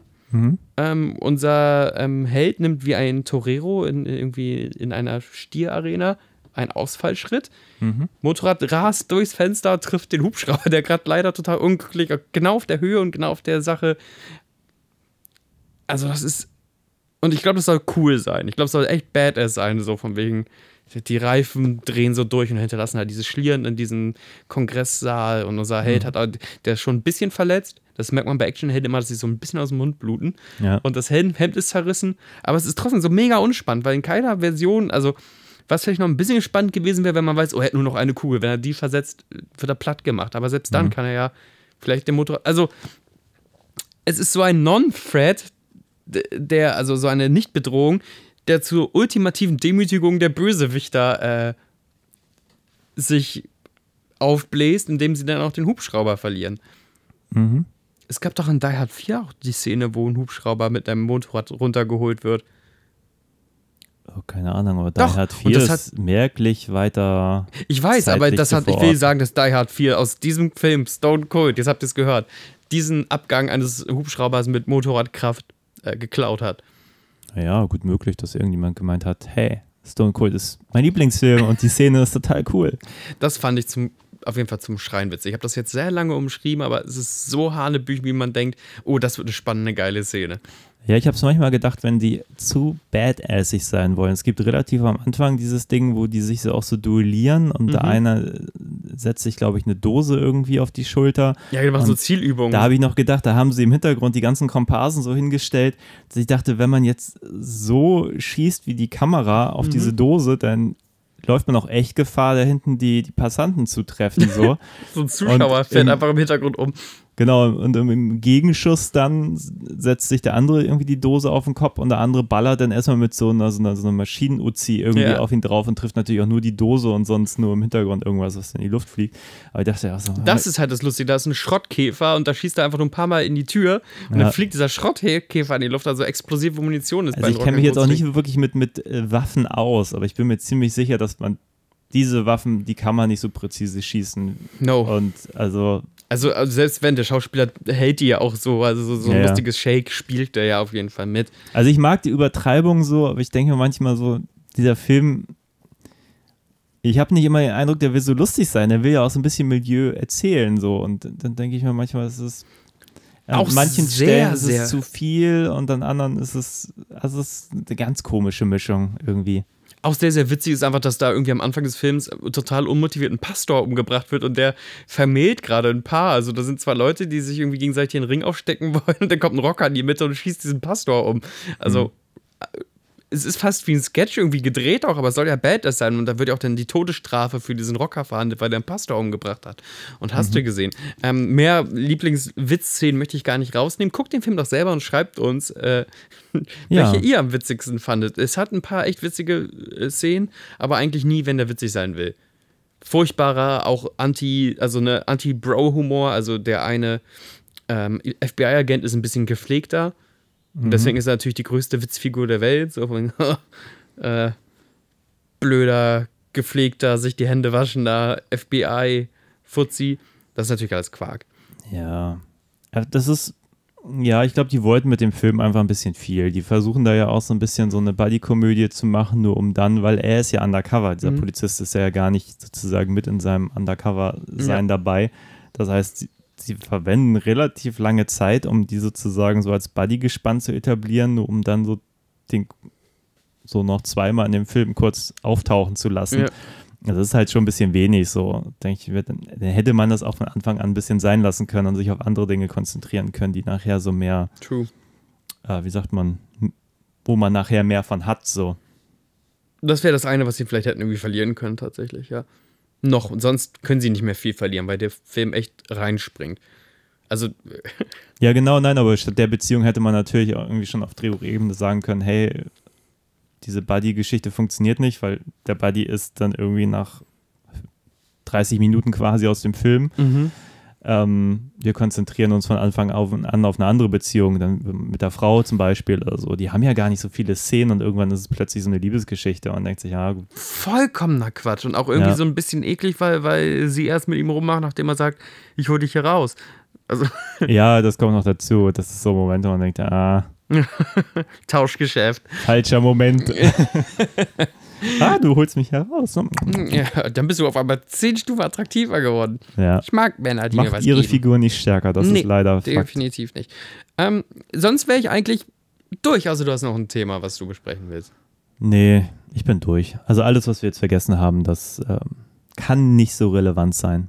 Ähm, unser ähm, Held nimmt wie ein Torero in, irgendwie in einer Stierarena einen Ausfallschritt. Motorrad rast durchs Fenster, trifft den Hubschrauber, der gerade leider total unglücklich, genau auf der Höhe und genau auf der Sache. Also, das ist. Und ich glaube, das soll cool sein. Ich glaube, es soll echt badass sein, so von wegen. Die Reifen drehen so durch und hinterlassen halt diese Schlieren in diesem Kongresssaal. Und unser Held hat, auch- der ist schon ein bisschen verletzt. Das merkt man bei Actionhelden immer, dass sie so ein bisschen aus dem Mund bluten. Ja. Und das Hemd ist zerrissen. Aber es ist trotzdem so mega unspannend, weil in keiner Version, also was vielleicht noch ein bisschen spannend gewesen wäre, wenn man weiß, oh, er hat nur noch eine Kugel. Wenn er die versetzt, wird er platt gemacht. Aber selbst dann kann er ja vielleicht den Motor. Also, es ist so ein Non-Threat, d- der, also so eine Nichtbedrohung, der zur ultimativen Demütigung der Bösewichter äh, sich aufbläst, indem sie dann auch den Hubschrauber verlieren. Es gab doch in Die Hard 4 auch die Szene, wo ein Hubschrauber mit einem Motorrad runtergeholt wird. Oh, keine Ahnung, aber Doch, Die Hard und 4 das ist merklich weiter. Ich weiß, aber das hat, ich will sagen, dass Die Hard 4 aus diesem Film Stone Cold, jetzt habt ihr es gehört, diesen Abgang eines Hubschraubers mit Motorradkraft äh, geklaut hat. Ja, gut möglich, dass irgendjemand gemeint hat, hey, Stone Cold ist mein Lieblingsfilm und die Szene ist total cool. Das fand ich zum, auf jeden Fall zum Schreien witzig. Ich habe das jetzt sehr lange umschrieben, aber es ist so hanebüchen, wie man denkt, oh, das wird eine spannende, geile Szene. Ja, ich habe es manchmal gedacht, wenn die zu badassig sein wollen. Es gibt relativ am Anfang dieses Ding, wo die sich so auch so duellieren und der eine äh, setzt sich, glaube ich, eine Dose irgendwie auf die Schulter. Ja, die machen so Und Zielübungen. Da habe ich noch gedacht, da haben sie im Hintergrund die ganzen Komparsen so hingestellt, dass ich dachte, wenn man jetzt so schießt wie die Kamera auf diese Dose, dann läuft man auch echt Gefahr, da hinten die, die Passanten zu treffen. So. so ein Zuschauer Und fährt im- einfach im Hintergrund um. Genau, und im- Gegenschuss dann setzt sich der andere irgendwie die Dose auf den Kopf und der andere ballert dann erstmal mit so einer, so einer, so einer Maschinen-Uzi irgendwie Ja. auf ihn drauf und trifft natürlich auch nur die Dose und sonst nur im Hintergrund irgendwas, was in die Luft fliegt. Aber ich dachte ja so, Das ist halt das Lustige, da ist ein Schrottkäfer und da schießt er einfach nur ein paar Mal in die Tür und Ja. dann fliegt dieser Schrottkäfer in die Luft, also explosive Munition ist also ich kenne mich jetzt auch nicht wirklich mit, mit äh, Waffen aus, aber ich bin mir ziemlich sicher, dass man diese Waffen, die kann man nicht so präzise schießen. No. Und also, Also, also selbst wenn, der Schauspieler hält die ja auch so, also so, so ein Ja, lustiges Shake spielt der ja auf jeden Fall mit. also ich mag die Übertreibung so, aber ich denke mir manchmal so, dieser Film, ich habe nicht immer den Eindruck, der will so lustig sein, der will ja auch so ein bisschen Milieu erzählen so und dann denke ich mir manchmal, es ist an Auch manchen sehr, Stellen ist es zu viel und an anderen ist es, also es ist eine ganz komische Mischung irgendwie. Auch sehr, sehr witzig ist einfach, dass da irgendwie am Anfang des Films total unmotiviert ein Pastor umgebracht wird und der vermählt gerade ein Paar. Also da sind zwei Leute, die sich irgendwie gegenseitig den Ring aufstecken wollen und dann kommt ein Rocker in die Mitte und schießt diesen Pastor um. Also äh, es ist fast wie ein Sketch irgendwie gedreht auch, aber es soll ja Badass sein und da wird ja auch dann die Todesstrafe für diesen Rocker verhandelt, weil der einen Pastor umgebracht hat. Und hast du gesehen. Ähm, mehr Lieblingswitzszenen möchte ich gar nicht rausnehmen. Guckt den Film doch selber und schreibt uns, äh, Ja. welche ihr am witzigsten fandet. Es hat ein paar echt witzige äh, Szenen, aber eigentlich nie, wenn der witzig sein will. Furchtbarer, auch Anti, also eine Anti-Bro-Humor, also der eine ähm, FBI-Agent ist ein bisschen gepflegter, Und deswegen ist er natürlich die größte Witzfigur der Welt. So von, äh, blöder, gepflegter, sich die Hände waschender FBI, Fuzzi. Das ist natürlich alles Quark. Ja. Ja, Das ist, ja, ich glaube, die wollten mit dem Film einfach ein bisschen viel. Die versuchen da ja auch so ein bisschen so eine Buddy-Komödie zu machen, nur um dann, weil er ist ja undercover. Dieser Mhm. Polizist ist ja gar nicht sozusagen mit in seinem Undercover-Sein Ja. dabei. Das heißt, sie, verwenden relativ lange Zeit, um die sozusagen so als Buddy-Gespann zu etablieren, nur um dann so den so noch zweimal in dem Film kurz auftauchen zu lassen. Ja. Also Das ist halt schon ein bisschen wenig so. Denke ich, dann hätte man das auch von Anfang an ein bisschen sein lassen können und sich auf andere Dinge konzentrieren können, die nachher so mehr, True. äh, wie sagt man, wo man nachher mehr von hat. So. Das wäre das eine, was sie vielleicht hätten irgendwie verlieren können, tatsächlich, ja. Noch. Und sonst können sie nicht mehr viel verlieren, weil der Film echt reinspringt. Also, Ja, genau, nein, aber statt der Beziehung hätte man natürlich auch irgendwie schon auf Drehbuchebene sagen können, hey, diese Buddy-Geschichte funktioniert nicht, weil der Buddy ist dann irgendwie nach 30 Minuten quasi aus dem Film. Ähm, wir konzentrieren uns von Anfang auf- an auf eine andere Beziehung, dann mit der Frau zum Beispiel oder so. Die haben ja gar nicht so viele Szenen und irgendwann ist es plötzlich so eine Liebesgeschichte und man denkt sich, ja, gut. vollkommener Quatsch und auch irgendwie Ja. so ein bisschen eklig, weil, weil sie erst mit ihm rummacht, nachdem er sagt, ich hol dich hier raus. Also ja, das kommt noch dazu. Das ist so ein Moment, wo man denkt, ah, Tauschgeschäft. falscher Moment. ah, du holst mich heraus. Ja, dann bist du auf einmal zehn Stufen attraktiver geworden. Ja. Ich mag Männer, die mir Macht was ihre geben. Figur nicht stärker, das Nee, ist leider Fakt. Definitiv nicht. Ähm, sonst wäre ich eigentlich durch. Also du hast noch ein Thema, was du besprechen willst. Nee, ich bin durch. Also alles, was wir jetzt vergessen haben, das ähm, kann nicht so relevant sein.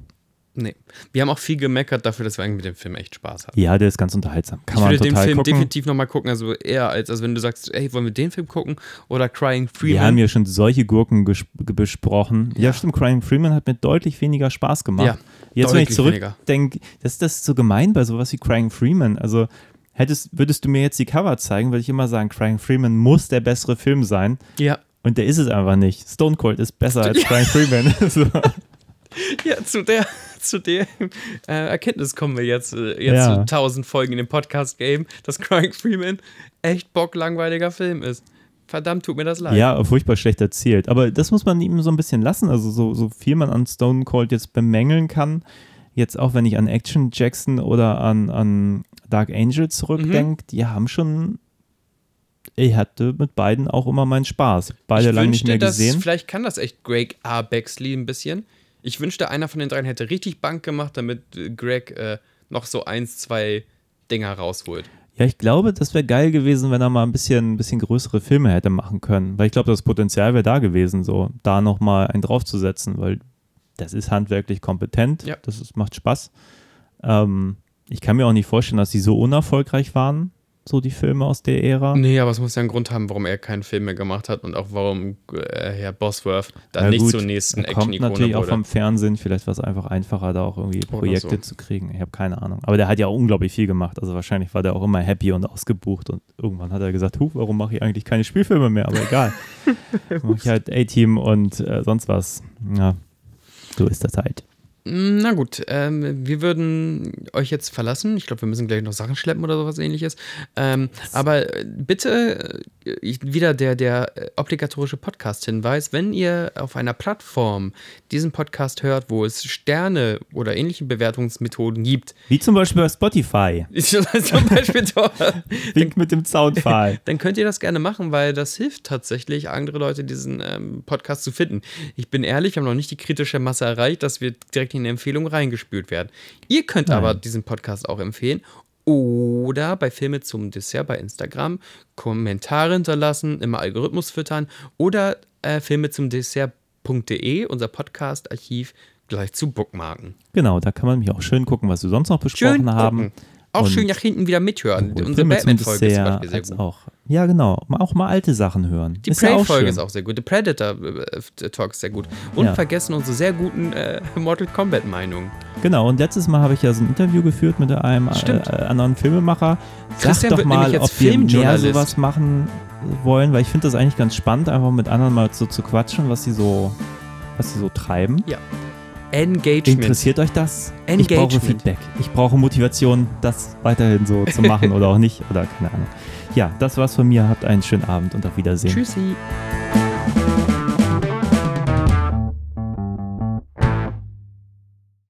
Nee. Wir haben auch viel gemeckert dafür, dass wir eigentlich mit dem Film echt Spaß hatten. Ja, der ist ganz unterhaltsam. Kann ich man würde den Film gucken. definitiv nochmal gucken, also eher als, als wenn du sagst, ey, wollen wir den Film gucken oder Crying Freeman. Wir haben ja schon solche Gurken besprochen. Ja. Ja. stimmt, Crying Freeman hat mir deutlich weniger Spaß gemacht. Ja, Jetzt, wenn ich zurückdenke, das ist das ist so gemein bei sowas wie Crying Freeman. Also hättest, würdest du mir jetzt die Cover zeigen, würde ich immer sagen, Crying Freeman muss der bessere Film sein. ja. Und der ist es einfach nicht. Stone Cold ist besser als Crying Freeman. so. Ja, zu der, zu der äh, Erkenntnis kommen wir jetzt, äh, jetzt Ja. zu 1000 Folgen in dem Podcast-Game, dass Crying Freeman echt bocklangweiliger Film ist. Verdammt, tut mir das leid. Ja, furchtbar schlecht erzählt. Aber das muss man ihm so ein bisschen lassen. Also so, so viel man an Stone Cold jetzt bemängeln kann, jetzt auch wenn ich an Action Jackson oder an, an Dark Angel zurückdenke, die haben schon, ich hatte mit beiden auch immer meinen Spaß. Beide ich lange nicht mehr gesehen. Vielleicht kann das echt Greg A. Bexley ein bisschen. Ich wünschte, einer von den dreien hätte richtig Bank gemacht, damit äh, Greg äh, noch so eins, zwei Dinger rausholt. Ja, ich glaube, das wäre geil gewesen, wenn er mal ein bisschen, ein bisschen größere Filme hätte machen können. Weil ich glaube, das Potenzial wäre da gewesen, so da nochmal einen draufzusetzen, weil das ist handwerklich kompetent, Ja. das ist, macht Spaß. Ähm, ich kann mir auch nicht vorstellen, dass die so unerfolgreich waren, so die Filme aus der Ära. Nee, aber es muss ja einen Grund haben, warum er keinen Film mehr gemacht hat und auch warum äh, Herr Bosworth da Ja, nicht gut, zur nächsten er kommt natürlich auch wurde. vom Fernsehen, vielleicht war es einfach einfacher, da auch irgendwie Projekte so. zu kriegen. Ich habe keine Ahnung. Aber der hat ja auch unglaublich viel gemacht. Also wahrscheinlich war der auch immer happy und ausgebucht und irgendwann hat er gesagt, huh, warum mache ich eigentlich keine Spielfilme mehr? Aber egal. mache ich halt A-Team und äh, sonst was. Ja, so ist das halt. Na gut, ähm, wir würden euch jetzt verlassen. Ich glaube, wir müssen gleich noch Sachen schleppen oder sowas ähnliches. Ähm, aber äh, bitte äh, wieder der, der äh, obligatorische Podcast-Hinweis. Wenn ihr auf einer Plattform diesen Podcast hört, wo es Sterne oder ähnliche Bewertungsmethoden gibt, Wie zum Beispiel bei Spotify. zum Beispiel dort, Wink mit dem Soundfile. dann könnt ihr das gerne machen, weil das hilft tatsächlich, andere Leute diesen ähm, Podcast zu finden. Ich bin ehrlich, wir haben noch nicht die kritische Masse erreicht, dass wir direkt in die Empfehlung reingespült werden. Ihr könnt Nein. aber diesen Podcast auch empfehlen oder bei Filme zum Dessert bei Instagram Kommentare hinterlassen, immer Algorithmus füttern oder äh, filme zum Dessert.de, unser Podcast-Archiv, gleich zu bookmarken. Genau, da kann man mich auch schön gucken, was wir sonst noch besprochen Schön haben. gucken. Auch Und schön nach hinten wieder mithören. Unsere Batman-Folge ist zum Beispiel sehr gut. auch. Ja, genau. Auch mal alte Sachen hören. Die ja Prey-Folge schön. ist auch sehr gut. The Predator-Talk ist sehr gut. Und Ja. vergessen unsere sehr guten äh, Mortal Kombat-Meinungen. Genau, und letztes Mal habe ich ja so ein Interview geführt mit einem äh, Stimmt. anderen Filmemacher. Sag Christian doch mal, ob wir mehr sowas machen wollen, weil ich finde das eigentlich ganz spannend, einfach mit anderen mal so zu quatschen, was sie so, was sie so treiben. Ja. Engagement. Interessiert euch das? Ich brauche Engagement. Feedback. Ich brauche Motivation, das weiterhin so zu machen oder auch nicht. Oder keine Ahnung. Ja, das war's von mir. Habt einen schönen Abend und auf Wiedersehen. Tschüssi.